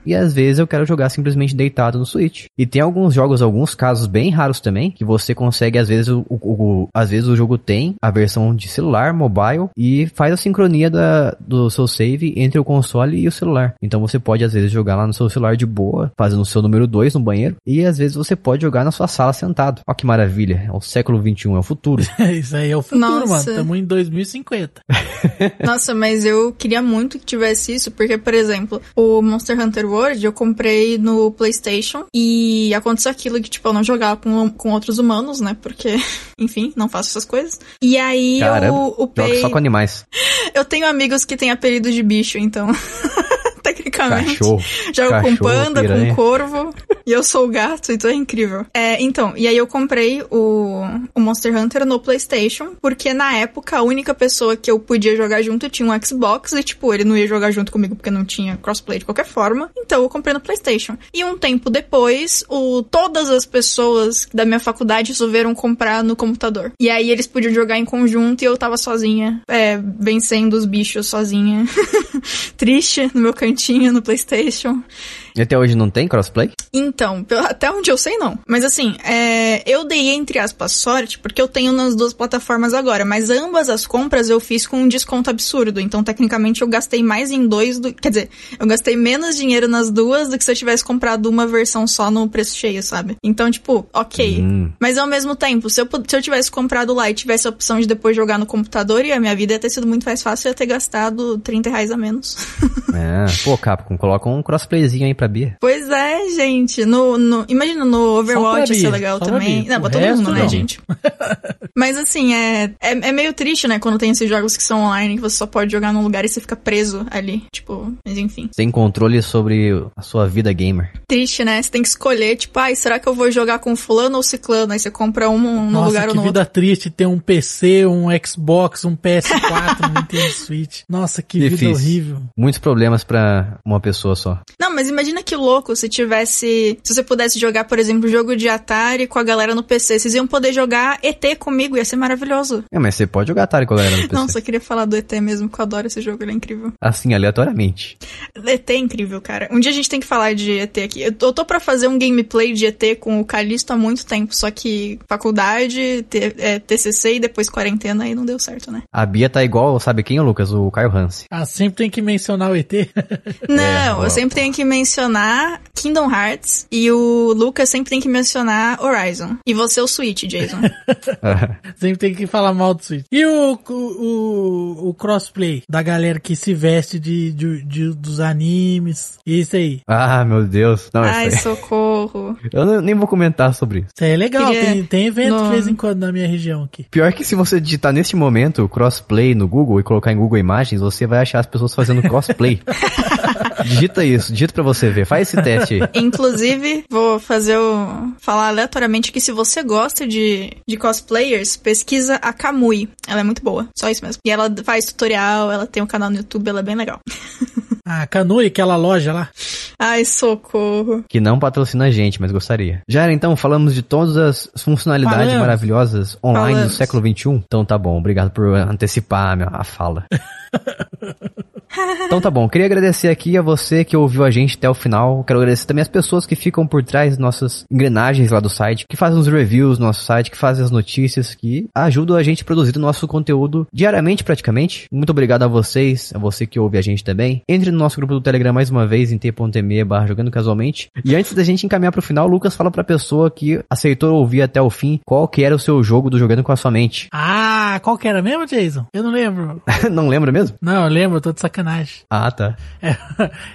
E às vezes eu quero jogar simplesmente deitado no Switch. E tem alguns jogos, alguns casos bem raros também, que você consegue, às vezes, o, o- o- às vezes o jogo tem a versão de celular, mobile, e faz a sincronia da, do seu save entre o console e o celular. Então você pode, às vezes, jogar lá no seu celular de boa, fazendo o seu número 2 no banheiro, e às vezes você pode jogar na sua sala sentado. Ó que maravilha, é o século XXI, é o futuro. Isso aí é o futuro, Nossa. mano. Estamos em 2050. Nossa, mas eu queria muito que tivesse isso, porque, por exemplo, o Monster Hunter World eu comprei no PlayStation e aconteceu aquilo que, tipo, eu não jogava com, com outros humanos, né? Porque, enfim, não faço essas coisas. E aí Caramba, eu joga upei. só com animais. Eu tenho amigos que têm apelido de bicho, então. Tecnicamente. Cachorro. Jogo com Cachorro, panda, piranha. com corvo. e eu sou o gato, então é incrível. É, então, e aí eu comprei o, o Monster Hunter no PlayStation, porque na época a única pessoa que eu podia jogar junto tinha um Xbox e, tipo, ele não ia jogar junto comigo porque não tinha crossplay de qualquer forma. Então eu comprei no PlayStation. E um tempo depois, o, todas as pessoas da minha faculdade resolveram comprar no computador. E aí eles podiam jogar em conjunto e eu tava sozinha, é, vencendo os bichos sozinha. Triste no meu cantinho no PlayStation. E até hoje não tem crossplay? Então, até onde eu sei, não. Mas assim, é, eu dei, entre aspas, sorte, porque eu tenho nas duas plataformas agora. Mas ambas as compras eu fiz com um desconto absurdo. Então, tecnicamente, eu gastei mais em dois do. Quer dizer, eu gastei menos dinheiro nas duas do que se eu tivesse comprado uma versão só no preço cheio, sabe? Então, tipo, ok. Hum. Mas ao mesmo tempo, se eu, se eu tivesse comprado lá e tivesse a opção de depois jogar no computador, e a minha vida ia ter sido muito mais fácil, eu ia ter gastado 30 reais a menos. É, pô, Capcom, coloca um crossplayzinho aí pra Bia. Pois é, gente. No, no- imagina no Overwatch pra ser Bia, legal só pra também. Bia. Não, pra todo mundo, né, não. gente? Mas assim, é, é, é meio triste, né? Quando tem esses jogos que são online, que você só pode jogar num lugar e você fica preso ali. Tipo, mas enfim. Sem controle sobre a sua vida gamer. Triste, né? Você tem que escolher, tipo, ai, será que eu vou jogar com fulano ou ciclano? Aí você compra um no Nossa, lugar ou que no vida outro. triste ter um PC, um Xbox, um PS4, um Nintendo Switch. Nossa, que vida Difícil. horrível. Muitos problemas pra uma pessoa só. Não, mas imagina que louco se tivesse. Se você pudesse jogar, por exemplo, jogo de Atari com a galera no PC. Vocês iam poder jogar ET comigo, ia ser maravilhoso. É, mas você pode jogar Atari com a galera no PC. Não, só queria falar do ET mesmo, que eu adoro esse jogo, ele é incrível. Assim, aleatoriamente. ET é incrível, cara. Um dia a gente tem que falar de ET aqui. Eu tô, eu tô pra fazer um gameplay de ET com o Calixto há muito tempo, só que faculdade, T- é, TCC e depois quarentena aí não deu certo, né? A Bia tá igual, sabe quem, Lucas? O Caio Hansen. Ah, sempre tem que mencionar o ET. Não, ó. eu sempre tenho que mencionar Kingdom Hearts e o Lucas sempre tem que mencionar Horizon. E você o Switch, Jason. sempre tem que falar mal do Switch. E o, o, o, o crossplay da galera que se veste de, de, de- dos animes. Isso aí. ah, meu Deus. Não, Ai, socorro. Eu não- nem vou comentar sobre isso. Isso aí é legal. Queria- Tem, tem evento no- de vez em quando na minha região aqui. Pior que se você digitar neste momento crossplay no Google e colocar em Google Imagens, você vai achar as pessoas fazendo crossplay. Digita isso, digita pra você ver. Faz esse teste aí. Inclusive, vou fazer o. falar aleatoriamente que se você gosta de, de cosplayers, pesquisa a Kamui. Ela é muito boa. Só isso mesmo. E ela faz tutorial, ela tem um canal no YouTube, ela é bem legal. A Canui, aquela loja lá. Ai, socorro. Que não patrocina a gente, mas gostaria. Já era então, falamos de todas as funcionalidades Falamos. maravilhosas online Falamos. do século XXI. Então tá bom, obrigado por antecipar a, minha, a fala. então tá bom, queria agradecer aqui a você que ouviu a gente até o final. Quero agradecer também as pessoas que ficam por trás das nossas engrenagens lá do site, que fazem os reviews no nosso site, que fazem as notícias, que ajudam a gente a produzir o nosso conteúdo diariamente praticamente. Muito obrigado a vocês, a você que ouve a gente também. Entre no nosso grupo do Telegram mais uma vez em t.me barra jogando casualmente. E antes da gente encaminhar pro final, o Lucas fala pra pessoa que aceitou ouvir até o fim qual que era o seu jogo do Jogando com a Sua Mente. Ah, qual que era mesmo, Jason? Eu não lembro. Não lembra mesmo? Não, eu lembro, eu tô de sacanagem. Ah, tá. É,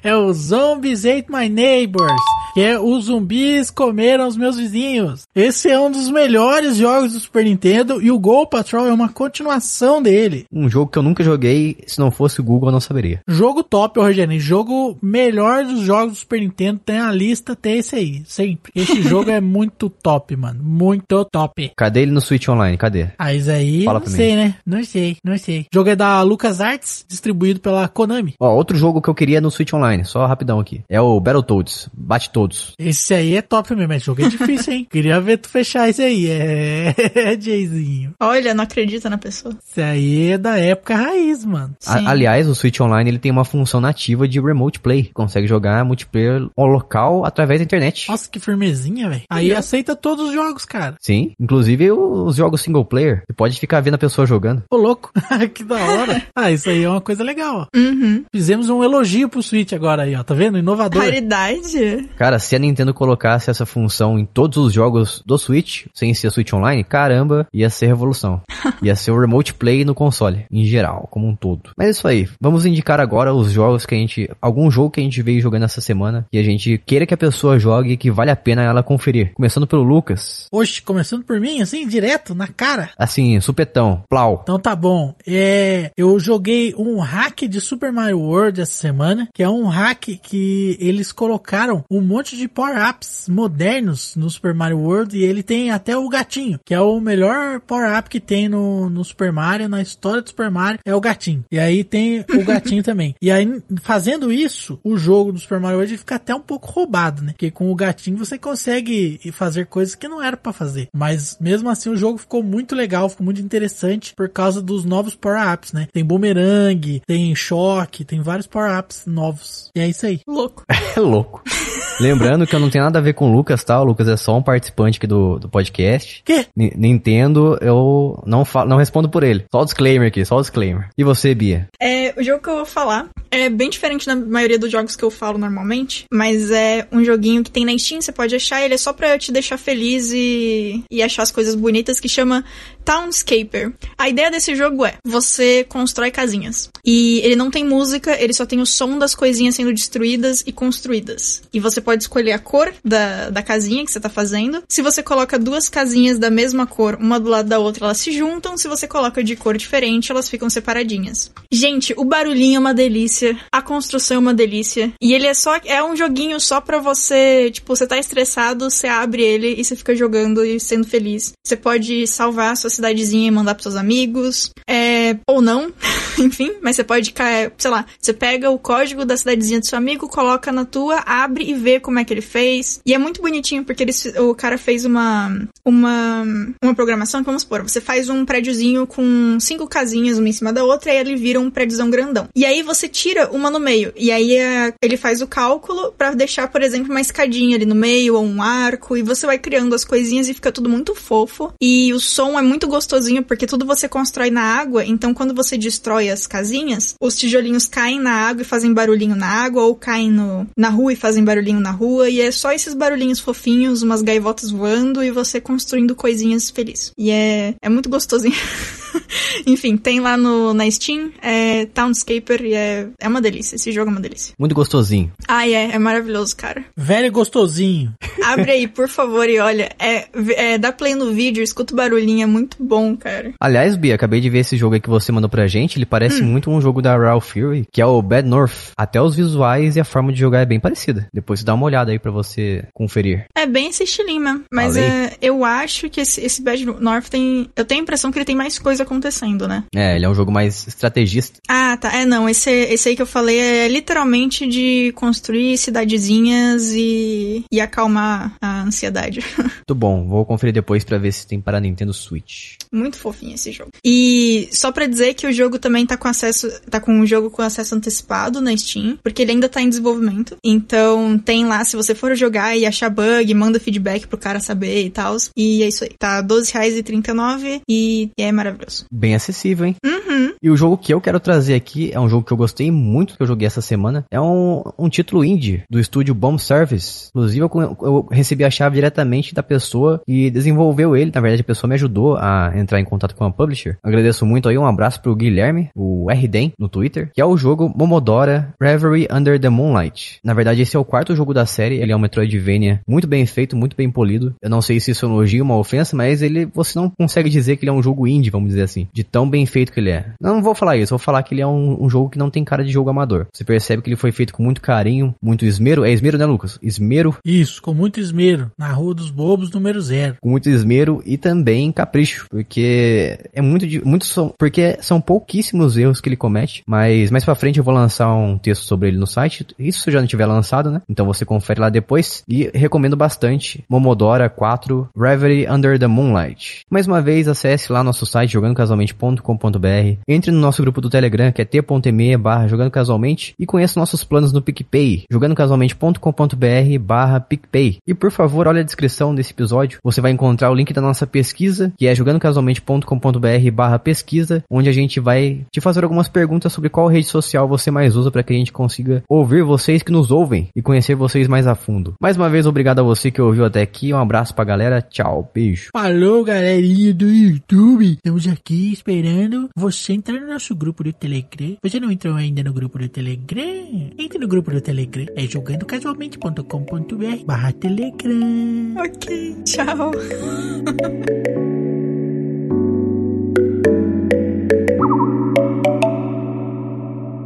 é o Zombies Ate My Neighbors, que é Os Zumbis Comeram os Meus Vizinhos. Esse é um dos melhores jogos do Super Nintendo e o Gol Patrol é uma continuação dele. Um jogo que eu nunca joguei, se não fosse o Google eu não saberia. Jogo top, Rogério. Jogo melhor dos jogos do Super Nintendo. Tem a lista, tem esse aí. Sempre. Esse jogo é muito top, mano. Muito top. Cadê ele no Switch Online? Cadê? Ah, isso aí, Fala não sei, né? Não sei, não sei. O jogo é da LucasArts, distribuído pela Konami. Ó, outro jogo que eu queria no Switch Online, só rapidão aqui. É o Battletoads. Bate todos. Esse aí é top mesmo. Esse jogo é difícil, hein? Queria ver tu fechar esse aí. É, é Jayzinho. Olha, não acredita na pessoa. Esse aí é da época raiz, mano. A- Sim. aliás, o Switch Online ele tem uma função nativa de remote play. Consegue jogar multiplayer local através da internet. Nossa, que firmezinha, velho. Aí aceita todos os jogos, cara. Sim, inclusive os jogos single player. Você pode ficar vendo a pessoa jogando. Ô, louco. que da hora. Ah, isso aí é uma coisa legal, ó. Uhum. Fizemos um elogio pro Switch agora aí, ó. Tá vendo? Inovador. Raridade. Cara, se a Nintendo colocasse essa função em todos os jogos do Switch, sem ser Switch Online, caramba, ia ser revolução. ia ser o remote play no console, em geral, como um todo. Mas é isso aí. Vamos indicar agora os jogos que a gente. Algum jogo que a gente veio jogando essa semana e a gente queira que a pessoa jogue e que vale a pena ela conferir. Começando pelo Lucas. Oxe, começando por mim, assim, direto, na cara. Assim, supetão, plau. Então tá bom. É, eu joguei um hack de Super Mario World essa semana, que é um hack que eles colocaram um monte de power-ups modernos no Super Mario World e ele tem até o gatinho, que é o melhor power-up que tem no, no Super Mario, na história do Super Mario, é o gatinho. E aí tem o gatinho também. E aí, fazendo isso, o jogo do Super Mario World fica até um pouco roubado, né? Porque com o gatinho você consegue fazer coisas que não era pra fazer. Mas mesmo assim o jogo ficou muito legal, ficou muito interessante por causa dos novos power-ups, né? Tem boomerang, tem choque, tem vários power-ups novos. E é isso aí. Louco. É louco. Lembrando que eu não tenho nada a ver com o Lucas, tá? O Lucas é só um participante aqui do, do podcast. Quê? Ni- Nintendo, eu não falo, não respondo por ele. Só o disclaimer aqui, só o disclaimer. E você, Bia? É, o jogo que eu vou falar é bem diferente da maioria dos jogos que eu falo normalmente, mas é um joguinho que tem na Steam, você pode achar, ele é só pra te deixar feliz e, e achar as coisas bonitas, que chama Townscaper. A ideia desse jogo é, você constrói casinhas. E ele não tem música, ele só tem o som das coisinhas sendo destruídas e construídas. E você pode escolher a cor da, da casinha que você tá fazendo. Se você coloca duas casinhas da mesma cor, uma do lado da outra, elas se juntam. Se você coloca de cor diferente, elas ficam separadinhas. Gente, o barulhinho é uma delícia, a construção é uma delícia. E ele é só é um joguinho só pra você, tipo, você tá estressado, você abre ele e você fica jogando e sendo feliz. Você pode salvar a sua cidadezinha e mandar pros seus amigos, é, ou não, enfim, mas você pode, sei lá, você pega o código da cidadezinha do seu amigo, coloca na tua, abre e vê como é que ele fez. E é muito bonitinho porque eles, o cara fez uma uma uma programação que vamos supor, você faz um prédiozinho com cinco casinhas uma em cima da outra e ele vira um prédiozão grandão. E aí você tira uma no meio e aí é, ele faz o cálculo pra deixar, por exemplo, uma escadinha ali no meio ou um arco e você vai criando as coisinhas e fica tudo muito fofo. E o som é muito gostosinho porque tudo você constrói na água, então quando você destrói as casinhas, os tijolinhos caem na água e fazem barulhinho na água ou caem no, na rua e fazem barulhinho na rua e é só esses barulhinhos fofinhos, umas gaivotas voando e você construindo coisinhas feliz. E é, é muito gostosinho. Enfim, tem lá no, na Steam, é Townscaper e é, é uma delícia. Esse jogo é uma delícia. Muito gostosinho. Ai, é, é maravilhoso, cara. Velho gostosinho. Abre aí, por favor, e olha. É, é, dá play no vídeo, escuta o barulhinho, é muito bom, cara. Aliás, Bia, acabei de ver esse jogo aí que você mandou pra gente. Ele parece Hum. muito um jogo da Raw Fury, que é o Bad North. Até os visuais e a forma de jogar é bem parecida. Depois dá uma olhada aí pra você conferir. É bem esse estilinho mesmo. Mas é, eu acho que esse, esse Bad North tem. Eu tenho a impressão que ele tem mais coisa acontecendo, né? É, ele é um jogo mais estrategista. Ah, tá. É, não. Esse, esse aí que eu falei é literalmente de construir cidadezinhas e, e acalmar a ansiedade. Muito bom. Vou conferir depois pra ver se tem para Nintendo Switch. Muito fofinho esse jogo. E só pra dizer que o jogo também tá com acesso, tá com um jogo com acesso antecipado na Steam, porque ele ainda tá em desenvolvimento. Então tem lá, se você for jogar e achar bug, manda feedback pro cara saber e tal. E é isso aí. Tá R$ 12,39 e é maravilhoso. Bem acessível, hein? Uhum. E o jogo que eu quero trazer aqui é um jogo que eu gostei muito, que eu joguei essa semana. É um, um título indie do estúdio Bomb Service. Inclusive, eu, eu recebi a chave diretamente da pessoa que desenvolveu ele. Na verdade, a pessoa me ajudou a entrar em contato com a publisher. Agradeço muito aí, um abraço pro Guilherme, o RDen, no Twitter, que é o jogo Momodora Reverie Under the Moonlight. Na verdade, esse é o quarto jogo da série. Ele é um Metroidvania muito bem feito, muito bem polido. Eu não sei se isso é um elogio ou uma ofensa, mas ele, você não consegue dizer que ele é um jogo indie, vamos dizer assim. De tão bem feito que ele é. Não vou falar isso, vou falar que ele é um, um jogo que não tem cara de jogo amador. Você percebe que ele foi feito com muito carinho, muito esmero. É esmero, né, Lucas? Esmero. Isso, com muito esmero. Na Rua dos Bobos, número zero. Com muito esmero e também capricho. Porque é muito, muito porque são pouquíssimos erros que ele comete. Mas mais pra frente eu vou lançar um texto sobre ele no site. Isso se já não tiver lançado, né? Então você confere lá depois. E recomendo bastante Momodora 4 Reverie Under the Moonlight. Mais uma vez, acesse lá nosso site jogandocasualmente.com.br. Entre no nosso grupo do Telegram, que é t.me barra jogando casualmente. E conheça nossos planos no PicPay. jogandocasualmente.com.br barra PicPay. E por favor, olha a descrição desse episódio. Você vai encontrar o link da nossa pesquisa, que é jogandocasualmente.com.br barra pesquisa, onde a gente vai te fazer algumas perguntas sobre qual rede social você mais usa para que a gente consiga ouvir vocês que nos ouvem e conhecer vocês mais a fundo. Mais uma vez, obrigado a você que ouviu até aqui. Um abraço pra galera. Tchau. Beijo. Falou, galerinha do YouTube. Estamos aqui esperando você entrar no nosso grupo do Telegram. Você não entrou ainda no grupo do Telegram? Entre no grupo do Telegram. É jogandocasualmente.com.br barra Telegram. Ok, tchau.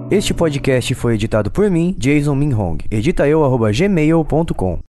Este podcast foi editado por mim, Jason Minhong. Edita eu, gmail.com.